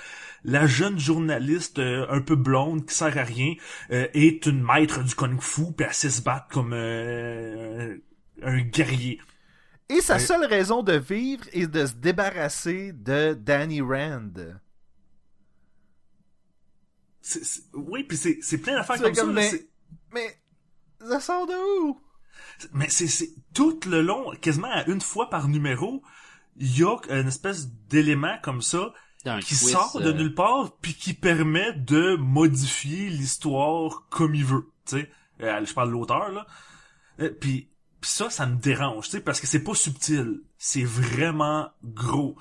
la jeune journaliste euh, un peu blonde qui sert à rien euh, est une maître du kung-fu, puis elle sait se battre comme euh, un guerrier. Et sa Ouais. seule raison de vivre est de se débarrasser de Danny Rand. C'est- c'est- oui, puis c'est plein d'affaires comme, ça. comme, là, mais- Mais ça sort de où? Mais c'est c'est tout le long, quasiment à une fois par numéro, il y a une espèce d'élément comme ça qui twist, sort de euh, nulle part puis qui permet de modifier l'histoire comme il veut tu sais. Euh, je parle de l'auteur là. Euh, puis puis ça ça me dérange tu sais parce que c'est pas subtil. C'est vraiment gros.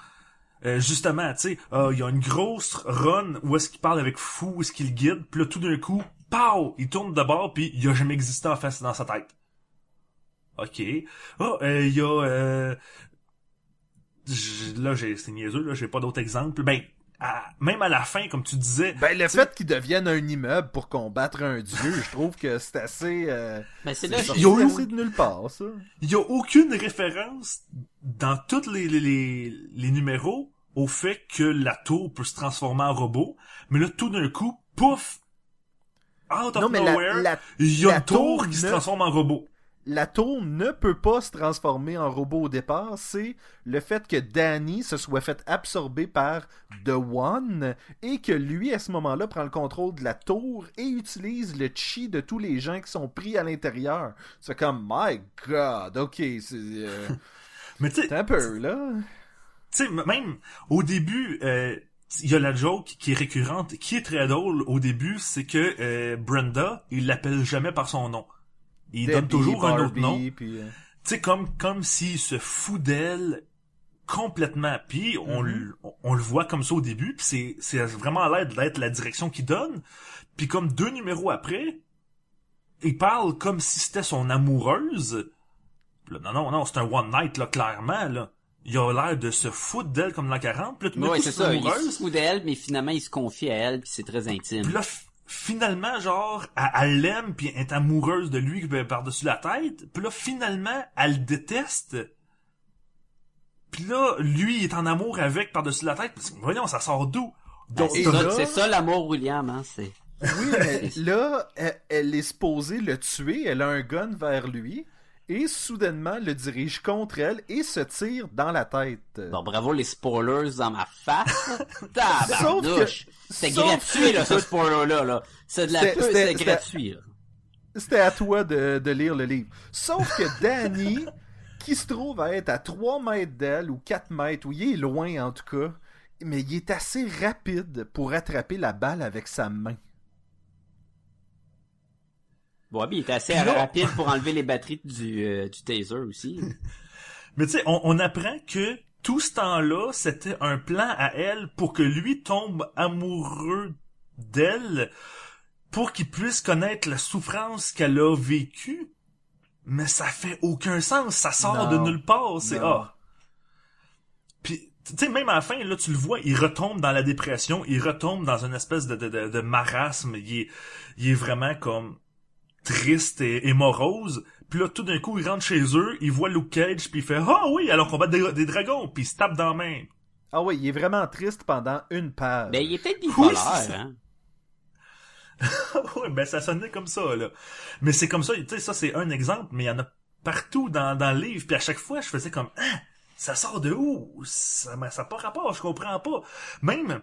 Euh, justement tu sais euh, il y a une grosse run où est-ce qu'il parle avec fou où est-ce qu'il guide puis là tout d'un coup pow! Il tourne de bord puis il a jamais existé en face dans sa tête. Ok. Ah euh, il y a euh, là j'ai c'est niaiseux là j'ai pas d'autres exemples. Ben à- même à la fin comme tu disais Ben, le fait qu'il devienne un immeuble pour combattre un dieu, je trouve que c'est assez... Euh, Ben, c'est de nulle part, ça. il y a aucune référence dans tous les, les, les, les numéros au fait que la tour peut se transformer en robot mais là tout d'un coup pouf! Out of Non, mais la, nowhere il y a la une tour tour qui se transforme en robot la tour ne peut pas se transformer en robot au départ, c'est le fait que Danny se soit fait absorber par The One et que lui, à ce moment-là, prend le contrôle de la tour et utilise le chi de tous les gens qui sont pris à l'intérieur. C'est comme, my god, ok, c'est euh, mais tu un peu, là. tu sais, même au début, euh, il y a la joke qui est récurrente, qui est très drôle au début, c'est que euh, Brenda, il l'appelle jamais par son nom. Il donne toujours un autre nom. Tu puis, euh, sais, comme comme s'il se fout d'elle complètement. Puis on, Mhm. le- on, on le voit comme ça au début, puis c'est c'est vraiment à l'aide d'être la direction qu'il donne. Puis comme deux numéros après, il parle comme si c'était son amoureuse. Là, non, non, non, c'est un one night, là, clairement, là. Il a l'air de se foutre d'elle comme la 40. Puis là, tout Ouais, coup, c'est ça. une Il amoureuse. se fout d'elle, mais finalement, il se confie à elle, puis c'est très intime. Puis là, f- finalement, genre, elle, elle l'aime, puis elle est amoureuse de lui ben, par-dessus la tête. Puis là, finalement, elle le déteste. Puis là, lui, il est en amour avec par-dessus la tête. Parce que, voyons, ça sort d'où? Ben, ça, c'est ça l'amour, William, hein, c'est... Oui, mais là, elle, elle est supposée le tuer, elle a un gun vers lui, et soudainement le dirige contre elle et se tire dans la tête. Bon, bravo les spoilers dans ma face. Tabarnouche. sauf gratuit, que- là, ce spoiler-là, là. C'est de la c'était c'était- gratuit. C'était à toi de, de lire le livre. Sauf que Danny, qui se trouve à être à 3 mètres d'elle, ou 4 mètres, ou il est loin en tout cas, mais il est assez rapide pour attraper la balle avec sa main. Bon, il était assez rapide pour enlever les batteries du, euh, du taser aussi. Mais tu sais, on, on apprend que tout ce temps-là, c'était un plan à elle pour que lui tombe amoureux d'elle, pour qu'il puisse connaître la souffrance qu'elle a vécue. Mais ça fait aucun sens, ça sort Non. de nulle part, c'est ah. Puis tu sais même à la fin là, tu le vois, il retombe dans la dépression, il retombe dans une espèce de de, de, de marasme, il est il est vraiment comme triste et, et morose. Puis là, tout d'un coup, il rentre chez eux, il voit Luke Cage, puis il fait « Ah oui, alors qu'on bat des, des dragons! » Puis il se tape dans la main. Ah oui, il est vraiment triste pendant une page. Ben, il est peut-être Oui, bipolaire, ça. hein. ouais, ben ça sonnait comme ça, là. Mais c'est comme ça, tu sais, ça c'est un exemple, mais il y en a partout dans, dans le livre. Puis à chaque fois, je faisais comme « Hein? Ça sort de où? Ça n'a pas rapport, je comprends pas. » Même...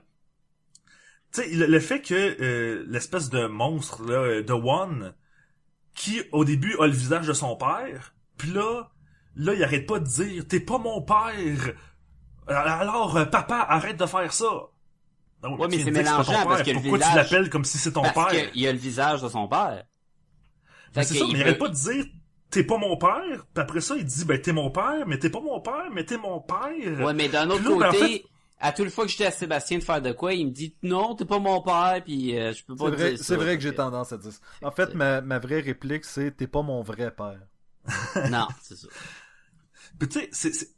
Tu sais, le, le fait que euh, l'espèce de monstre, là, euh, de One, qui au début a le visage de son père, puis là, là, il arrête pas de dire « T'es pas mon père! Alors, euh, papa, arrête de faire ça! » ouais, mais c'est mélangeant parce que le Pourquoi tu l'appelles comme si c'est ton Parce père? y a le visage de son père. Mais Fait c'est ça, il mais il arrête pas de dire t'es pas mon père, puis après ça il dit ben t'es mon père, mais t'es pas mon père, mais t'es mon père. Ouais, mais d'un autre ben, en côté, fait- à toute fois que j'étais à Sébastien de faire de quoi, il me dit non, t'es pas mon père, puis euh, je peux pas C'est vrai, dire ça. c'est vrai que j'ai tendance à dire ça. En fait, ma, ma vraie réplique, c'est T'es pas mon vrai père. Non, c'est ça. Puis tu sais, c'est- c'est-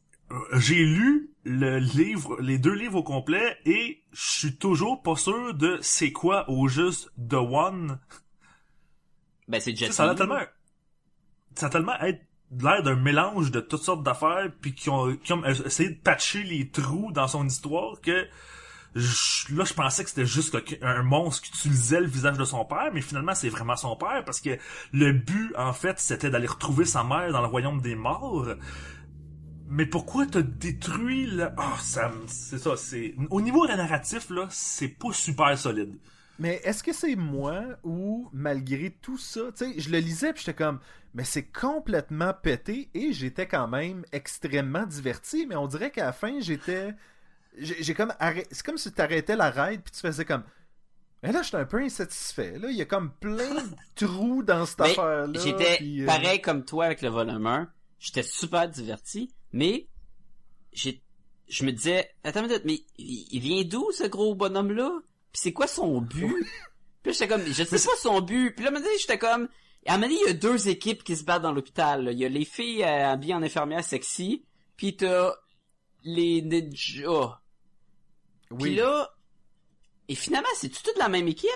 j'ai lu le livre, les deux livres au complet, et je suis toujours pas sûr de c'est quoi au juste The One. Ben c'est Jet ça a tellement, ça a tellement être l'air d'un mélange de toutes sortes d'affaires, puis qui ont, essayé de patcher les trous dans son histoire que je- là je pensais que c'était juste un monstre qui utilisait le visage de son père, mais finalement c'est vraiment son père parce que le but en fait c'était d'aller retrouver sa mère dans le royaume des morts. Mais pourquoi t'as détruit le... Ah, ça c'est ça, c'est... Au niveau narratif, là, c'est pas super solide. Mais est-ce que c'est moi ou malgré tout ça, tu sais, je le lisais puis j'étais comme, mais c'est complètement pété et j'étais quand même extrêmement diverti, mais on dirait qu'à la fin j'étais, j'ai comme c'est comme si tu arrêtais la ride puis tu faisais comme, mais là j'étais un peu insatisfait, là il y a comme plein de trous dans cette affaire-là. J'étais euh, pareil comme toi avec le volume 1. J'étais super diverti, mais j'ai, je me disais, attends une minute, mais il, il vient d'où ce gros bonhomme-là? Puis c'est quoi son but? Puis j'étais comme, je sais pas son but. Puis là, à un moment donné, j'étais comme, à un moment donné, il y a deux équipes qui se battent dans l'hôpital. Il y a les filles euh, habillées en infirmière sexy, puis t'as les ninjas. Puis Oui. là, et finalement, c'est toute la même équipe?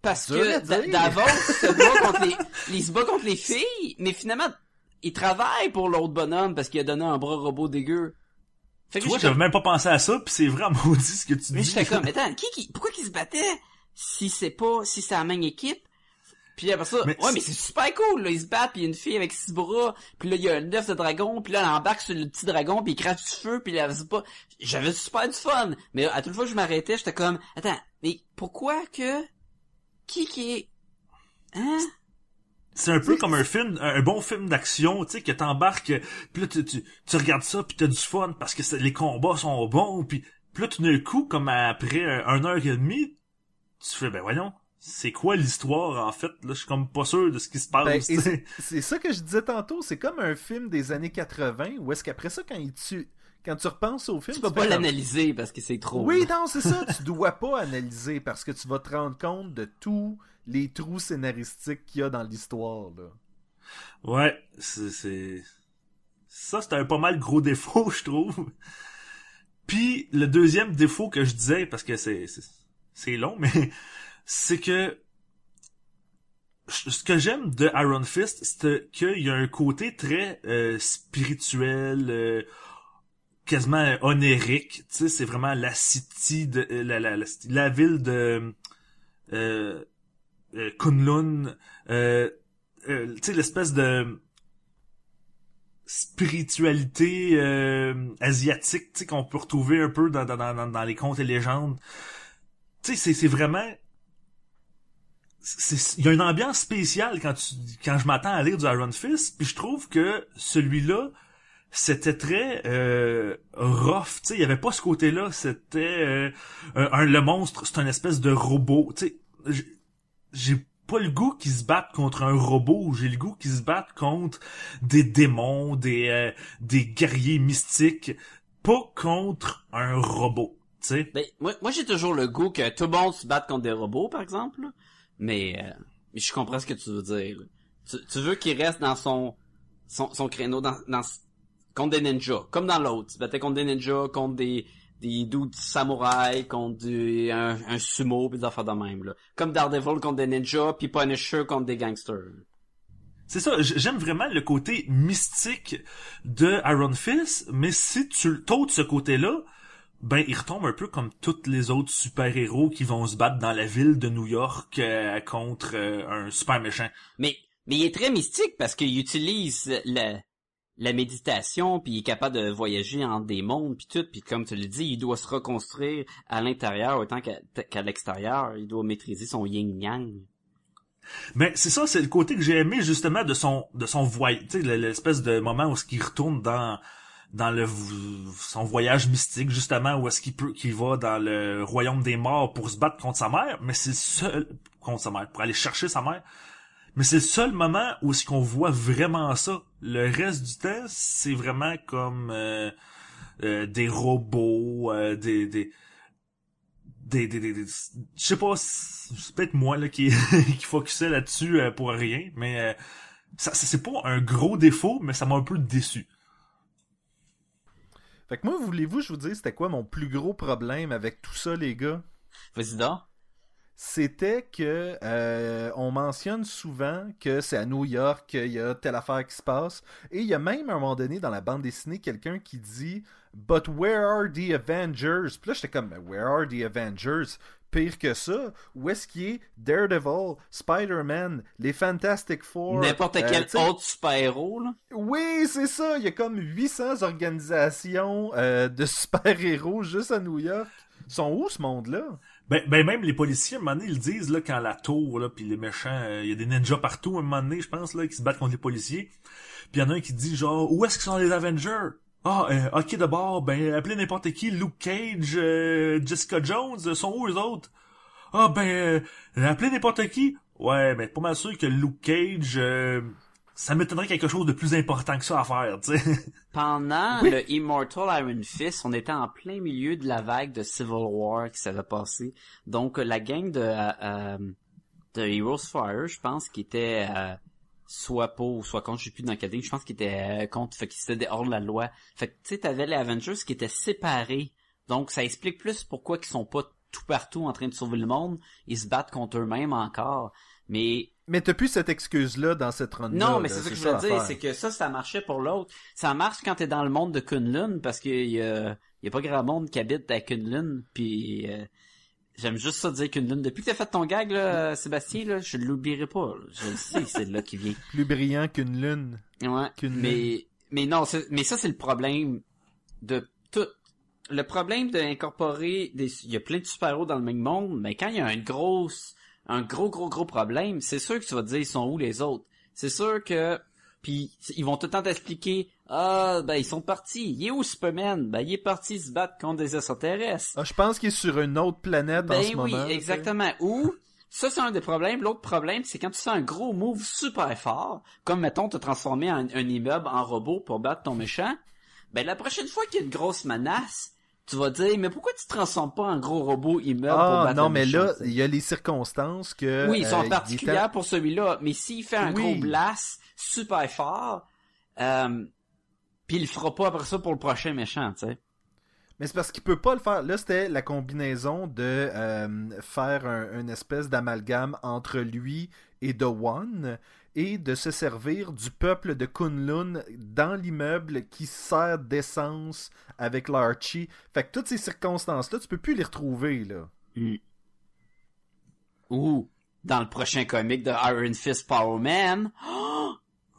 Parce que. Davos se bat contre les, il se bat contre les filles, mais finalement, il travaille pour l'autre bonhomme parce qu'il a donné un bras robot dégueu. Fait que Tu vois, j'avais même pas pensé à ça, puis c'est vraiment maudit ce que tu mais dis. j'étais comme, attends, qui, qui, pourquoi qu'ils se battaient si c'est pas, si c'est la même équipe? Puis après ça, Mais ouais, mais c'est super cool, là, ils se battent, puis il y a une fille avec six bras, puis là, il y a un œuf de dragon, puis là, elle embarque sur le petit dragon, puis il crache du feu, puis là, c'est pas, j'avais super du fun, mais à toute fois que je m'arrêtais, j'étais comme, attends, mais pourquoi que, qui qui est, hein? C'est un peu comme un film, un bon film d'action, tu sais, que t'embarques, puis là, tu, tu, tu regardes ça, puis t'as du fun, parce que c'est- les combats sont bons, puis puis là, tout d'un coup, comme après un, un heure et demie, tu fais, ben voyons, c'est quoi l'histoire, en fait? Là, je suis comme pas sûr de ce qui se passe, Ben, tu sais. c'est ça que je disais tantôt, c'est comme un film des années 80 où est-ce qu'après ça, quand il tue, quand tu repenses au film, Tu peux fais pas l'analyser parce que c'est trop. Oui, non, c'est ça. Tu dois pas analyser parce que tu vas te rendre compte de tous les trous scénaristiques qu'il y a dans l'histoire. là. Ouais, c'est. Ça, c'est un pas mal gros défaut, je trouve. Puis, le deuxième défaut que je disais, parce que c'est, c'est, long, mais c'est que ce que j'aime de Iron Fist, c'est qu'il y a un côté très euh, spirituel, euh, quasiment onérique. Tu sais, c'est vraiment la city de euh, la, la, la, ville de euh, Kunlun. Euh, euh, tu sais, l'espèce de spiritualité euh, asiatique, tu sais, qu'on peut retrouver un peu dans, dans, dans, les contes et légendes. Tu sais, c'est, vraiment... Il y a une ambiance spéciale quand tu quand je m'attends à lire du Iron Fist, puis je trouve que celui-là, c'était très euh, rough, tu sais, il y avait pas ce côté-là, c'était euh, un, un- le monstre, c'est une espèce de robot, tu sais, j'ai pas le goût qu'ils se battent contre un robot, j'ai le goût qu'ils se battent contre des démons, des euh, des guerriers mystiques, pas contre un robot, tu sais. Ben, moi, moi j'ai toujours le goût que tout le monde se batte contre des robots, par exemple. Mais, euh, mais je comprends ce que tu veux dire. Tu, tu veux qu'il reste dans son son, son créneau dans, dans contre des ninjas, comme dans l'autre. Tu battais contre des ninjas, contre des des dudes samouraïs, contre des, un, un sumo, pis des affaires de même. Là. Comme Daredevil contre des ninjas, puis Punisher contre des gangsters. C'est ça, j'aime vraiment le côté mystique de Iron Fist, mais si tu t'ôtes ce côté-là, ben il retombe un peu comme tous les autres super-héros qui vont se battre dans la ville de New York euh, contre euh, un super méchant. Mais, mais il est très mystique parce qu'il utilise la, la méditation, puis il est capable de voyager entre des mondes, puis tout, puis comme tu le dis, il doit se reconstruire à l'intérieur autant qu'à l'extérieur. Il doit maîtriser son yin-yang. Mais c'est ça, c'est le côté que j'ai aimé justement de son de son voyage, tu sais, l'espèce de moment où ce qu'il retourne dans dans le son voyage mystique justement où est-ce qu'il peut qu'il va dans le royaume des morts pour se battre contre sa mère mais c'est seul contre sa mère pour aller chercher sa mère mais c'est le seul moment où est-ce qu'on voit vraiment ça le reste du temps c'est vraiment comme euh, euh, des robots euh, des des des, des, des, des- je sais pas c'est peut-être moi là qui qui focusait là-dessus euh, pour rien mais euh, ça, c'est pas un gros défaut mais ça m'a un peu déçu Fait que moi, voulez-vous, je vous dis, c'était quoi mon plus gros problème avec tout ça, les gars? Vas-y donc. C'était que euh, on mentionne souvent que c'est à New York qu'il y a telle affaire qui se passe. Et il y a même à un moment donné dans la bande dessinée quelqu'un qui dit But where are the Avengers? Puis là j'étais comme Where are the Avengers? Pire que ça, où est-ce qu'il est Daredevil, Spider-Man, les Fantastic Four? N'importe euh, quel autre super-héros, là. Oui, c'est ça. Il y a comme 800 organisations euh, de super-héros juste à New York. Ils sont où ce monde-là? Ben, ben même les policiers, à un moment donné, ils le disent, là, quand la tour, là, puis les méchants, euh, il y a des ninjas partout, à un moment donné, je pense, là, qui se battent contre les policiers. Puis il y en a un qui dit, genre, où est-ce qu'ils sont les Avengers? Ah, euh, ok, d'abord, ben, appelez n'importe qui, Luke Cage, euh, Jessica Jones, euh, sont où eux autres? Ah, ben, euh, appelez n'importe qui? Ouais, mais pas mal sûr que Luke Cage, ça m'étonnerait quelque chose de plus important que ça à faire, tu sais. Pendant Oui. le Immortal Iron Fist, on était en plein milieu de la vague de Civil War qui s'avait passé. Donc la gang de euh, euh, de Heroes Fire, je pense, qui était euh, soit pour ou soit contre, je sais plus dans quel je pense qu'ils étaient euh, contre, fait qu'ils étaient hors de la loi. Fait que tu sais, t'avais les Avengers qui étaient séparés. Donc ça explique plus pourquoi ils sont pas tout partout en train de sauver le monde. Ils se battent contre eux-mêmes encore. Mais Mais t'as plus cette excuse-là dans cette run non, mais c'est ça que je veux dire, c'est que ça, ça marchait pour l'autre. Ça marche quand t'es dans le monde de Kunlun, parce qu'il y a, y a pas grand monde qui habite à Kunlun, puis euh, j'aime juste ça dire Kunlun. Depuis que t'as fait ton gag, là, Sébastien, là, je l'oublierai pas. là. Je le sais, que c'est de là qui vient. Plus brillant qu'une lune. Ouais. Qu'une Mais, mais non, mais ça, c'est le problème de tout. Le problème d'incorporer des, il y a plein de super-héros dans le même monde, mais quand il y a une grosse, un gros, gros, gros problème, c'est sûr que tu vas te dire, ils sont où les autres? C'est sûr que, puis ils vont tout le temps t'expliquer, ah, ben, ils sont partis. Il est où Superman? Ben, il est parti se battre contre des extraterrestres. Ah, je pense qu'il est sur une autre planète en Ben ce oui, moment. exactement. Ou, ça c'est un des problèmes. L'autre problème, c'est quand tu fais un gros move super fort, comme mettons te transformer en un immeuble en robot pour battre ton méchant, ben la prochaine fois qu'il y a une grosse menace, tu vas dire, mais pourquoi tu te transformes pas en gros robot immeuble pour Ah battre non, mais là, sais? il y a les circonstances que. Oui, ils sont euh, particulières pour celui-là, mais s'il fait un Oui. gros blast super fort, euh, puis il le fera pas après ça pour le prochain méchant, tu sais. Mais c'est parce qu'il peut pas le faire. Là, c'était la combinaison de euh, faire un, une espèce d'amalgame entre lui et The One et de se servir du peuple de Kunlun dans l'immeuble qui sert d'essence avec l'Archie. Fait que toutes ces circonstances-là, tu peux plus les retrouver, là. Ou, dans le prochain comic de Iron Fist Power Man,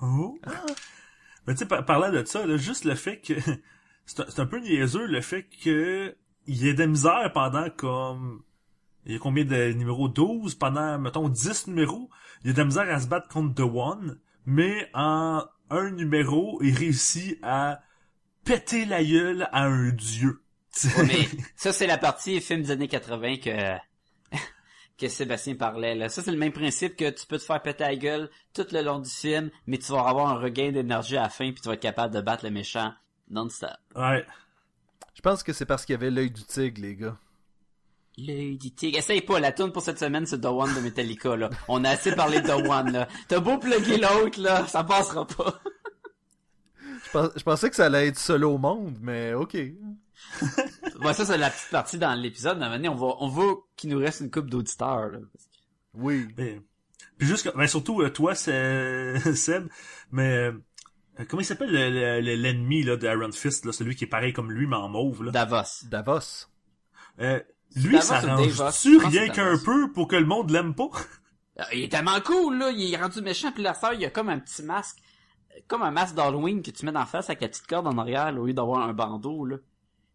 Oh. Mais tu sais, par- parlant de ça, là, juste le fait que c'est un, peu niaiseux le fait que il y ait de la misère pendant comme il y a combien de numéros? 12 pendant mettons 10 numéros, il y a de la misère à se battre contre The One, mais en un numéro, il réussit à péter la gueule à un dieu. Ouais, mais ça, c'est la partie film des années 80 que, que Sébastien parlait, là. Ça, c'est le même principe que tu peux te faire péter la gueule tout le long du film, mais tu vas avoir un regain d'énergie à la fin puis tu vas être capable de battre le méchant non-stop. ouais. Je pense que c'est parce qu'il y avait l'œil du tigre, les gars. L'œil du tigre. Essaye pas, la tune pour cette semaine, c'est The One de Metallica, là. On a assez parlé de The One, là. T'as beau plugger l'autre, là, ça passera pas. Je, pens- je pensais que ça allait être seul au monde, mais ok. bon, ça, c'est la petite partie dans l'épisode, mais maintenant, on va, on veut qu'il nous reste une coupe d'auditeurs, là. Oui. Mais, puis juste, que- ben surtout euh, toi, c'est Seb, mais euh, comment il s'appelle le- le- le- l'ennemi là de Iron Fist, là, celui qui est pareil comme lui mais en mauve là? Davos. Davos. Euh, lui, ça que rien qu'un peu pour que le monde l'aime pas? Euh, Il est tellement cool, là. Il est rendu méchant, puis la sœur, il y a comme un petit masque. Comme un masque d'Halloween que tu mets dans la face avec la petite corde en arrière, là, au lieu d'avoir un bandeau, là.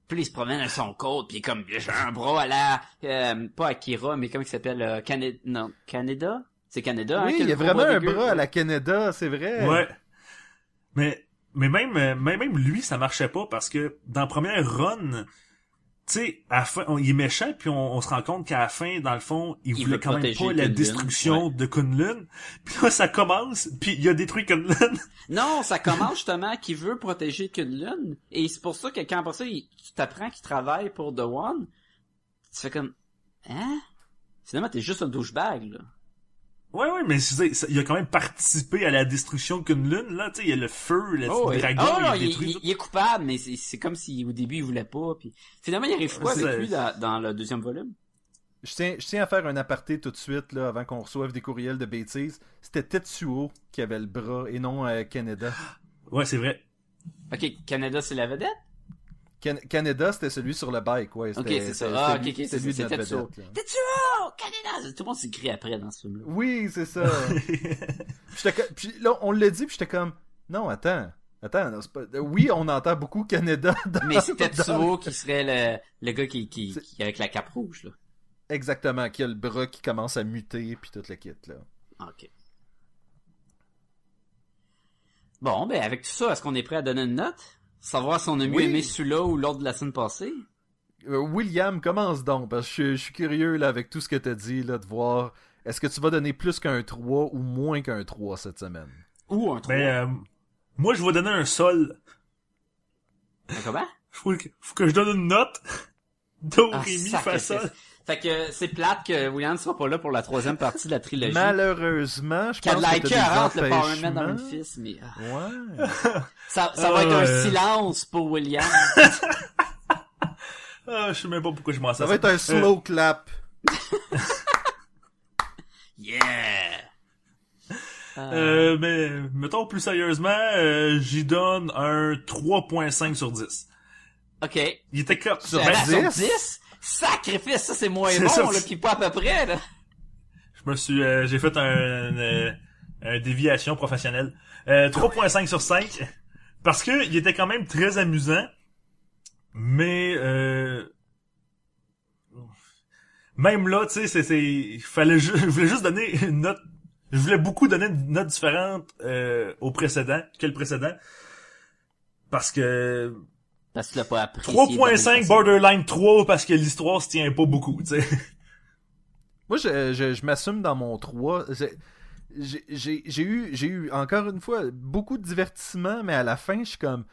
Puis il se promène avec son côte, puis il est comme, j'ai un bras à la, euh, pas Akira, mais comment il s'appelle, euh, Canada, non, Canada? C'est Canada, hein, oui, qui il y a vraiment un dégueu, bras à la Canada, c'est vrai. Ouais. Mais mais même, euh, même, même lui, ça marchait pas parce que dans la première run, sais, à la fin, on- il est méchant, puis on, on se rend compte qu'à la fin, dans le fond, il, Il voulait quand même pas la Kunlun, destruction ouais. de Kunlun. Puis là, ça commence, puis il a détruit Kunlun. Non, ça commence justement qu'il veut protéger Kunlun. Et c'est pour ça que quand après ça, il- tu t'apprends qu'il travaille pour The One, tu fais comme, hein? Finalement, t'es juste un douchebag, là. Ouais, ouais, mais je veux dire, ça- il a quand même participé à la destruction de Kunlun, là, tu sais, il y a le feu, le Oh, dragon, Oh, non, il il, détruit il- est coupable, mais c'est comme si au début il voulait pas. Puis finalement, il arrive quoi C'est- avec lui dans, dans le deuxième volume Je tiens, je tiens à faire un aparté tout de suite, là, avant qu'on reçoive des courriels de bêtises. C'était Tetsuo qui avait le bras et non euh, Canada. Ouais, c'est vrai. Ok, Canada, c'est la vedette? Can- Canada, c'était celui sur le bike, ouais. Ok, c'est ça. Ah, ok, ok, c'est Canada? Tout le monde s'écrit après dans ce film-là. Oui, c'est ça. Puis là, on l'a dit, puis j'étais comme, non, attends. Attends, non, c'est pas... oui, on entend beaucoup Canada dans... Mais c'est dans- Tetsuo qui serait le, le gars qui, qui avec la cape rouge, là. Exactement, qui a le bras qui commence à muter, puis tout le kit, là. Ah, Ok. Bon, ben avec tout ça, est-ce qu'on est prêt à donner une note? Savoir si on a mieux Oui. aimé celui-là ou l'autre de la semaine passée? Euh, William, commence donc, parce que je, je suis curieux, là, avec tout ce que t'as dit, là, de voir... Est-ce que tu vas donner plus qu'un 3 ou moins qu'un 3 cette semaine? Ou un 3 Ben, euh, moi, je vais donner un sol. Comment? Faut que, faut que je donne une note. Do, Ah, ré, mi, sacrifice. fa, sol. Fait que c'est plate que William sera pas là pour la troisième partie de la trilogie. Malheureusement, je pense de la que cœur t'as des le Power Man dans. Memphis, mais ah. Ouais. ça, ça va Ah, être un ouais. silence pour William. Ah, je sais même pas pourquoi je m'en Ça sers. va être un slow clap. yeah. Euh, mais, mettons plus sérieusement, euh, j'y donne un 3.5 sur 10. Ok. Il était comme... Sur Ben, sur 10? 10? Sacrifice, ça c'est moins bon, ça. là, pis pas à peu près, là. Je me suis, euh, j'ai fait un, un, un déviation professionnelle. Euh, 3.5 sur 5. Parce que il était quand même très amusant. Mais, euh, même là, tu sais, c'est, c'est, il fallait je voulais juste donner une note, je voulais beaucoup donner une note différente, euh, au précédent, que le précédent. Parce que, Parce que tu l'as pas apprécié. 3.5 borderline 3 parce que l'histoire se tient pas beaucoup, tu sais. Moi, je, je, je m'assume dans mon 3. J'ai- J'ai j'ai- j'ai eu, j'ai eu, encore une fois, beaucoup de divertissement, mais à la fin, je suis comme,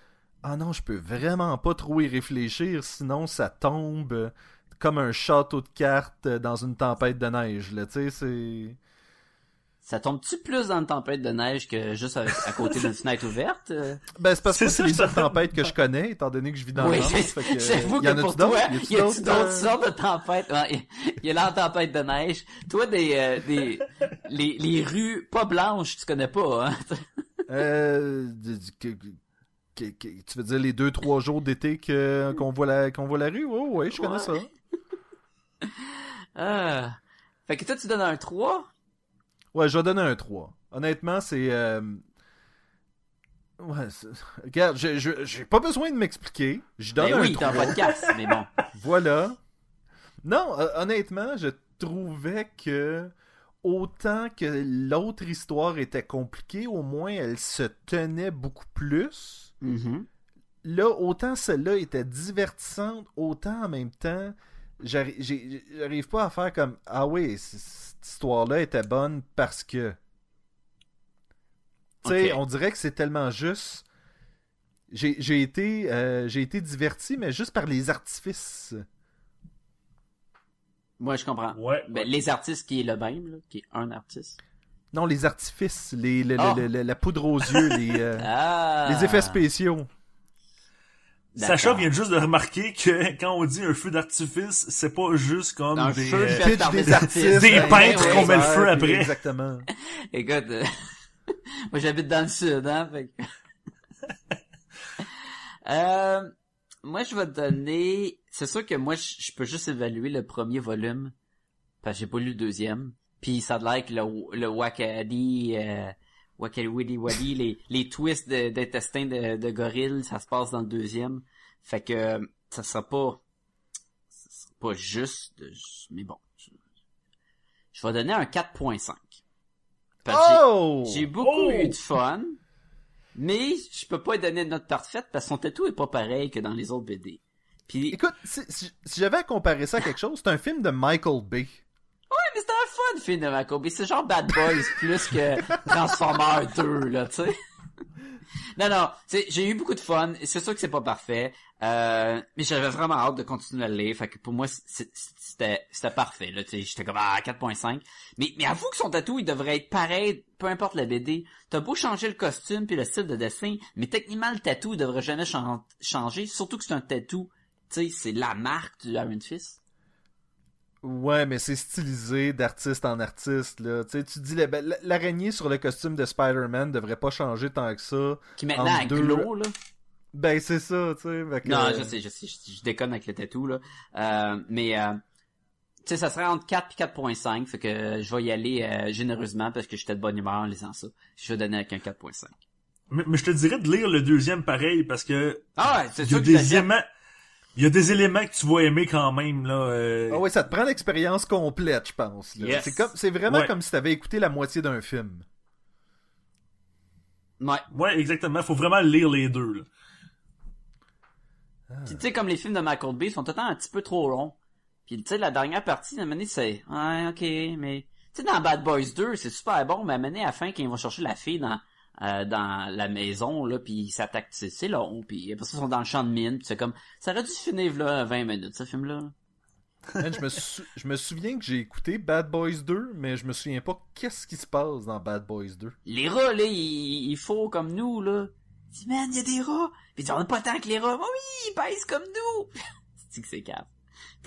ah non, je peux vraiment pas trop y réfléchir, sinon ça tombe comme un château de cartes dans une tempête de neige, là, tu sais, c'est... Ça tombe-tu plus dans une tempête de neige que juste à, à côté d'une fenêtre ouverte? euh? Ben, c'est parce que C'est les seules tempêtes que je connais, étant donné que je vis dans oui, le que, j'avoue y en que a-tu pour d'autres? toi, Y a-tu y a-tu d'autres, d'autres euh, sortes de tempêtes? Il y a la tempête de neige. Toi, des, euh, des, les, les rues pas blanches, tu connais pas, hein? Euh, du- du- que- que- que- tu veux dire les deux trois jours d'été que qu'on voit la qu'on voit la rue? Oh, ouais je connais Ouais. ça Ah. Fait que toi, tu donnes un 3? Ouais je vais donner un 3 honnêtement c'est euh, ouais c'est- regarde je- je- j'ai pas besoin de m'expliquer. Je donne Ben un oui, t'as 3 un podcast, mais bon. voilà. Non honnêtement je trouvais que autant que l'autre histoire était compliquée au moins elle se tenait beaucoup plus. Mhm. là, autant celle-là était divertissante, autant en même temps, j'arri- j'ai- j'arrive pas à faire comme Ah oui, c- cette histoire-là était bonne parce que. Tu sais, on dirait que c'est tellement juste. J'ai été, euh, j'ai été diverti, mais juste par les artifices. Moi, je comprends. Ouais. Ben, les artistes qui est le même, là, qui est un artiste. Non, les artifices, les, le- le- Ah. la poudre aux yeux, les, euh, Ah! les effets spéciaux. Sacha vient juste de remarquer que quand on dit un feu d'artifice, c'est pas juste comme Un des, euh, des des artistes. artistes. Des ouais, peintres ouais, qu'on met le feu ouais, après. Exactement. Écoute, euh, moi j'habite dans le sud, hein, fait que- euh, moi je vais te donner, c'est sûr que moi je je peux juste évaluer le premier volume, parce que j'ai pas lu le deuxième, puis ça a l'air que le, le Wakadi, Wakadi Wadi Wadi, les, les twists de- d'intestins de, de gorille, ça se passe dans le deuxième, fait que ça sera pas, ça sera pas juste, de- mais bon, je, je vais donner un 4.5. Parce que j'ai- Oh! j'ai beaucoup Oh! eu de fun, Mais je peux pas donner une note parfaite parce que son tatou est pas pareil que dans les autres BD. Puis, Écoute, si, si- si j'avais à comparer ça à quelque chose, c'est un film de Michael Bay. Ouais, mais c'était un fun film de. C'est genre Bad Boys plus que Transformers 2, là, tu sais. Non, non, j'ai eu beaucoup de fun. C'est sûr que c'est pas parfait. Euh, mais j'avais vraiment hâte de continuer à lire. Fait que pour moi, c'était, parfait, là. J'étais comme, ah, 4.5. Mais, mais avoue que son tatou, il devrait être pareil, peu importe la BD. T'as beau changer le costume puis le style de dessin, mais techniquement, le tatou, il devrait jamais chan- changer. Surtout que c'est un tatou. Tu sais, c'est la marque du Iron Fist. Ouais, mais c'est stylisé d'artiste en artiste, là. Tu sais, tu dis, ben, l'araignée sur le costume de Spider-Man devrait pas changer tant que ça. Qui maintenant a deux- glow, là? Ben, c'est ça, tu sais. Non, je sais, je sais, je, je déconne avec le tatou, là. Euh, mais, euh, tu sais, ça serait entre 4 et 4.5, fait que je vais y aller euh, généreusement parce que j'étais de bonne humeur en lisant ça. Je vais donner avec un 4.5. Mais, mais je te dirais de lire le deuxième pareil parce que Ah ouais, c'est il y a des éléments, il y a des éléments que tu vas aimer quand même là. euh, Ah ouais, ça te prend l'expérience complète, je pense. Yes. C'est comme, c'est vraiment Ouais. comme si t'avais écouté la moitié d'un film. Ouais. Ouais, exactement. Faut vraiment lire les deux. Tu sais, comme les films de Michael Bay sont tout le temps un petit peu trop longs. Puis tu sais, la dernière partie, à un moment donné, c'est, ouais, ok, mais, tu sais, dans Bad Boys 2, c'est super bon, mais à un moment donné, à la fin, quand ils vont chercher la fille dans, euh, dans la maison, là, puis ils s'attaquent, c'est long, puis après ça, ils sont dans le champ de mine, puis c'est comme, ça aurait dû finir, là, 20 minutes, ce film-là. Man, je, me sou- je me souviens que j'ai écouté Bad Boys 2, mais je me souviens pas qu'est-ce qui se passe dans Bad Boys 2. Les rats, là, ils, ils font comme nous, là. Ils disent, man, il y a des rats. Puis ils disent, on n'a pas tant que les rats. Oh oui, ils pèsent comme nous. c'est que c'est cap.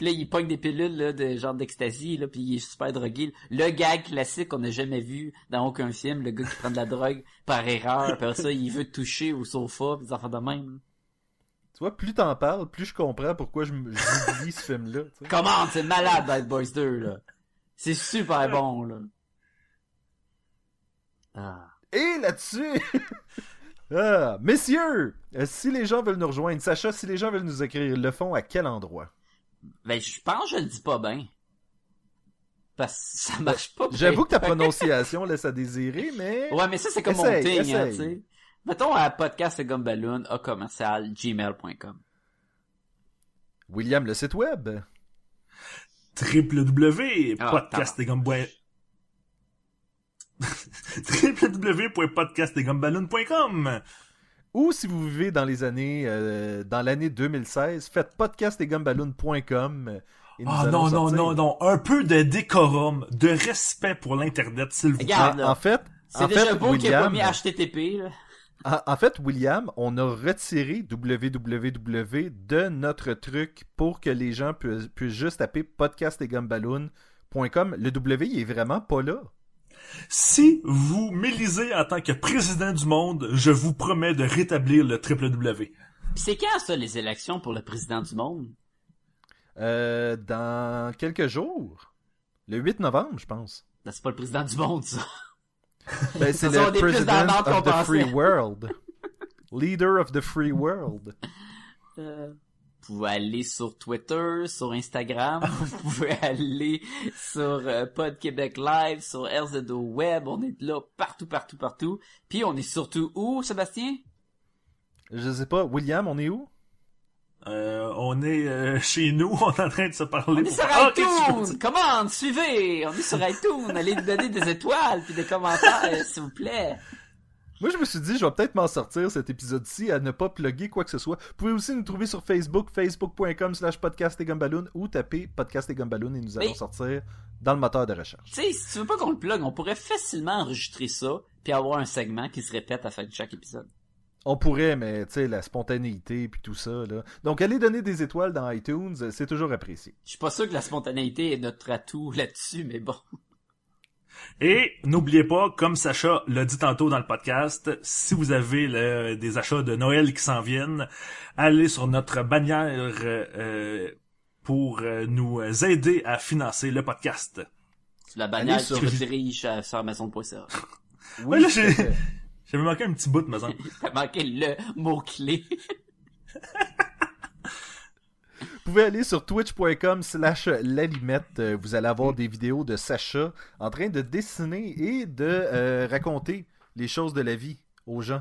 Puis là, il pogne des pilules, là, de genre d'ecstasy, là, puis il est super drogué. Le gag classique qu'on n'a jamais vu dans aucun film, le gars qui prend de la drogue par erreur, puis ça, il veut toucher au sofa, pis des enfants de même. Tu vois, plus t'en parles, plus je comprends pourquoi je j'oublie ce film-là. Comment, c'est malade, Bad Boys 2, là. C'est super bon, là. Ah. Et là-dessus, ah, messieurs, euh, si les gens veulent nous rejoindre, Sacha, si les gens veulent nous écrire, ils le font à quel endroit? Ben, je pense que je le dis pas bien. Parce que ça marche pas. J'avoue que ta prononciation laisse à désirer, mais... Ouais, mais ça, c'est comme Essaye, mon thing, hein, essaye. tu sais. Mettons à podcast et gumballoon à commercial gmail.com. William, le site web. www. Ah, Ou si vous vivez dans les années, euh, dans l'année 2016, faites podcastetgumballoon.com. et nous Ah non, non, non, non. Un peu de décorum, de respect pour l'Internet, s'il vous plaît. Regarde, En, fait, C'est déjà fait, beau qu'il ait pas mis HTTP, là. en, en fait, William, on a retiré www de notre truc pour que les gens puissent, puissent juste taper podcastetgumballoon.com. Le W, il est vraiment pas là. Si vous m'élisez en tant que président du monde, je vous promets de rétablir le www. Pis c'est quand, ça, les élections pour le président du monde? Euh, dans quelques jours. Le 8 novembre, je pense. Ben, c'est pas le président du monde, ça. Ben, c'est le qu'on of the pensait. Free World. Leader of the Free World. Euh, vous pouvez aller sur Twitter, sur Instagram, vous pouvez aller sur euh, Pod Québec Live, sur RZO Web, on est là partout, partout, partout. Puis on est surtout où, Sébastien? Je sais pas, William, on est où? Euh, on est euh, chez nous, on est en train de se parler. On est pour- sur iTunes! Commande, suivez! On est sur iTunes, allez nous donner des étoiles puis des commentaires, s'il vous plaît. Moi, je me suis dit, je vais peut-être m'en sortir cet épisode-ci à ne pas plugger quoi que ce soit. Vous pouvez aussi nous trouver sur Facebook, facebook.com slash podcast et gumballoon ou taper podcast et gumballoon et nous allons Mais- sortir dans le moteur de recherche. Tu sais, si tu veux pas qu'on le plug, on pourrait facilement enregistrer ça puis avoir un segment qui se répète à la fin de chaque épisode. On pourrait, mais tu sais, la spontanéité puis tout ça, là. Donc, allez donner des étoiles dans iTunes, c'est toujours apprécié. Je suis pas sûr que la spontanéité est notre atout là-dessus, mais bon. Et n'oubliez pas, comme Sacha l'a dit tantôt dans le podcast, si vous avez le- des achats de Noël qui s'en viennent, allez sur notre bannière euh, pour euh, nous aider à financer le podcast. La bannière Allez sur- redirige à sur Amazon.ca. Ouais, là. J'avais manqué un petit bout, me semble. T'as manqué le mot-clé. Vous pouvez aller sur twitch.com slash lalimette. Euh, Vous allez avoir des vidéos de Sacha en train de dessiner et de euh, raconter les choses de la vie aux gens.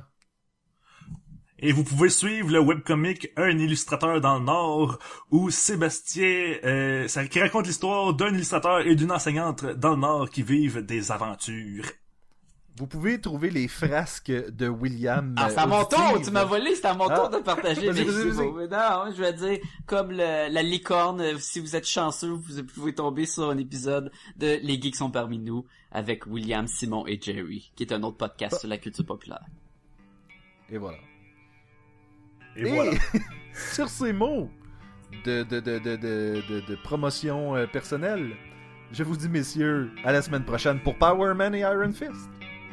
Et vous pouvez suivre le webcomic Un illustrateur dans le Nord, où Sébastien, euh, qui raconte l'histoire d'un illustrateur et d'une enseignante dans le Nord qui vivent des aventures. Vous pouvez trouver les frasques de William. Ah, c'est à euh, mon tour, tu m'as volé, c'est à mon tour Ah. de partager. Mais Non, je vais dire, comme le- la licorne, euh, si vous êtes chanceux, vous pouvez tomber sur un épisode de Les Geeks sont parmi nous avec William, Simon et Jerry, qui est un autre podcast sur la culture populaire. Et voilà. Et voilà. sur ces mots de, de, de, de, de, de- de promotion euh, personnelle, je vous dis, messieurs, à la semaine prochaine pour Power Man et Iron Fist.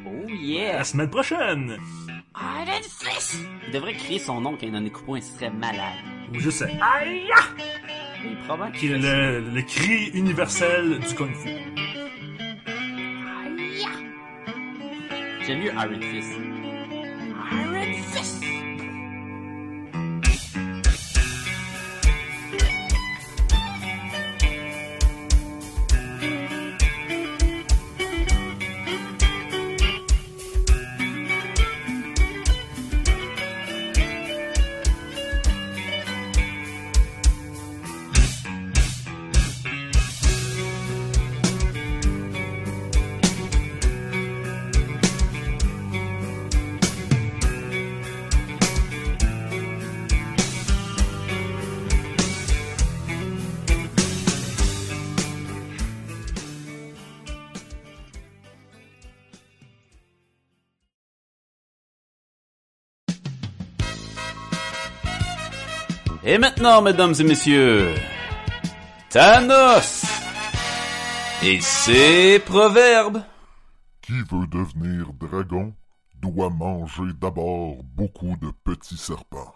Oh À yeah! la semaine prochaine! Iron Fist! Il devrait crier son nom quand il en est coupé, il serait malade. Ou juste Aïe! Oui, probablement Qui est le, le cri universel du Kung Fu. J'aime mieux Iron Fist. Et maintenant, mesdames et messieurs, Thanos et ses proverbes. Qui veut devenir dragon doit manger d'abord beaucoup de petits serpents.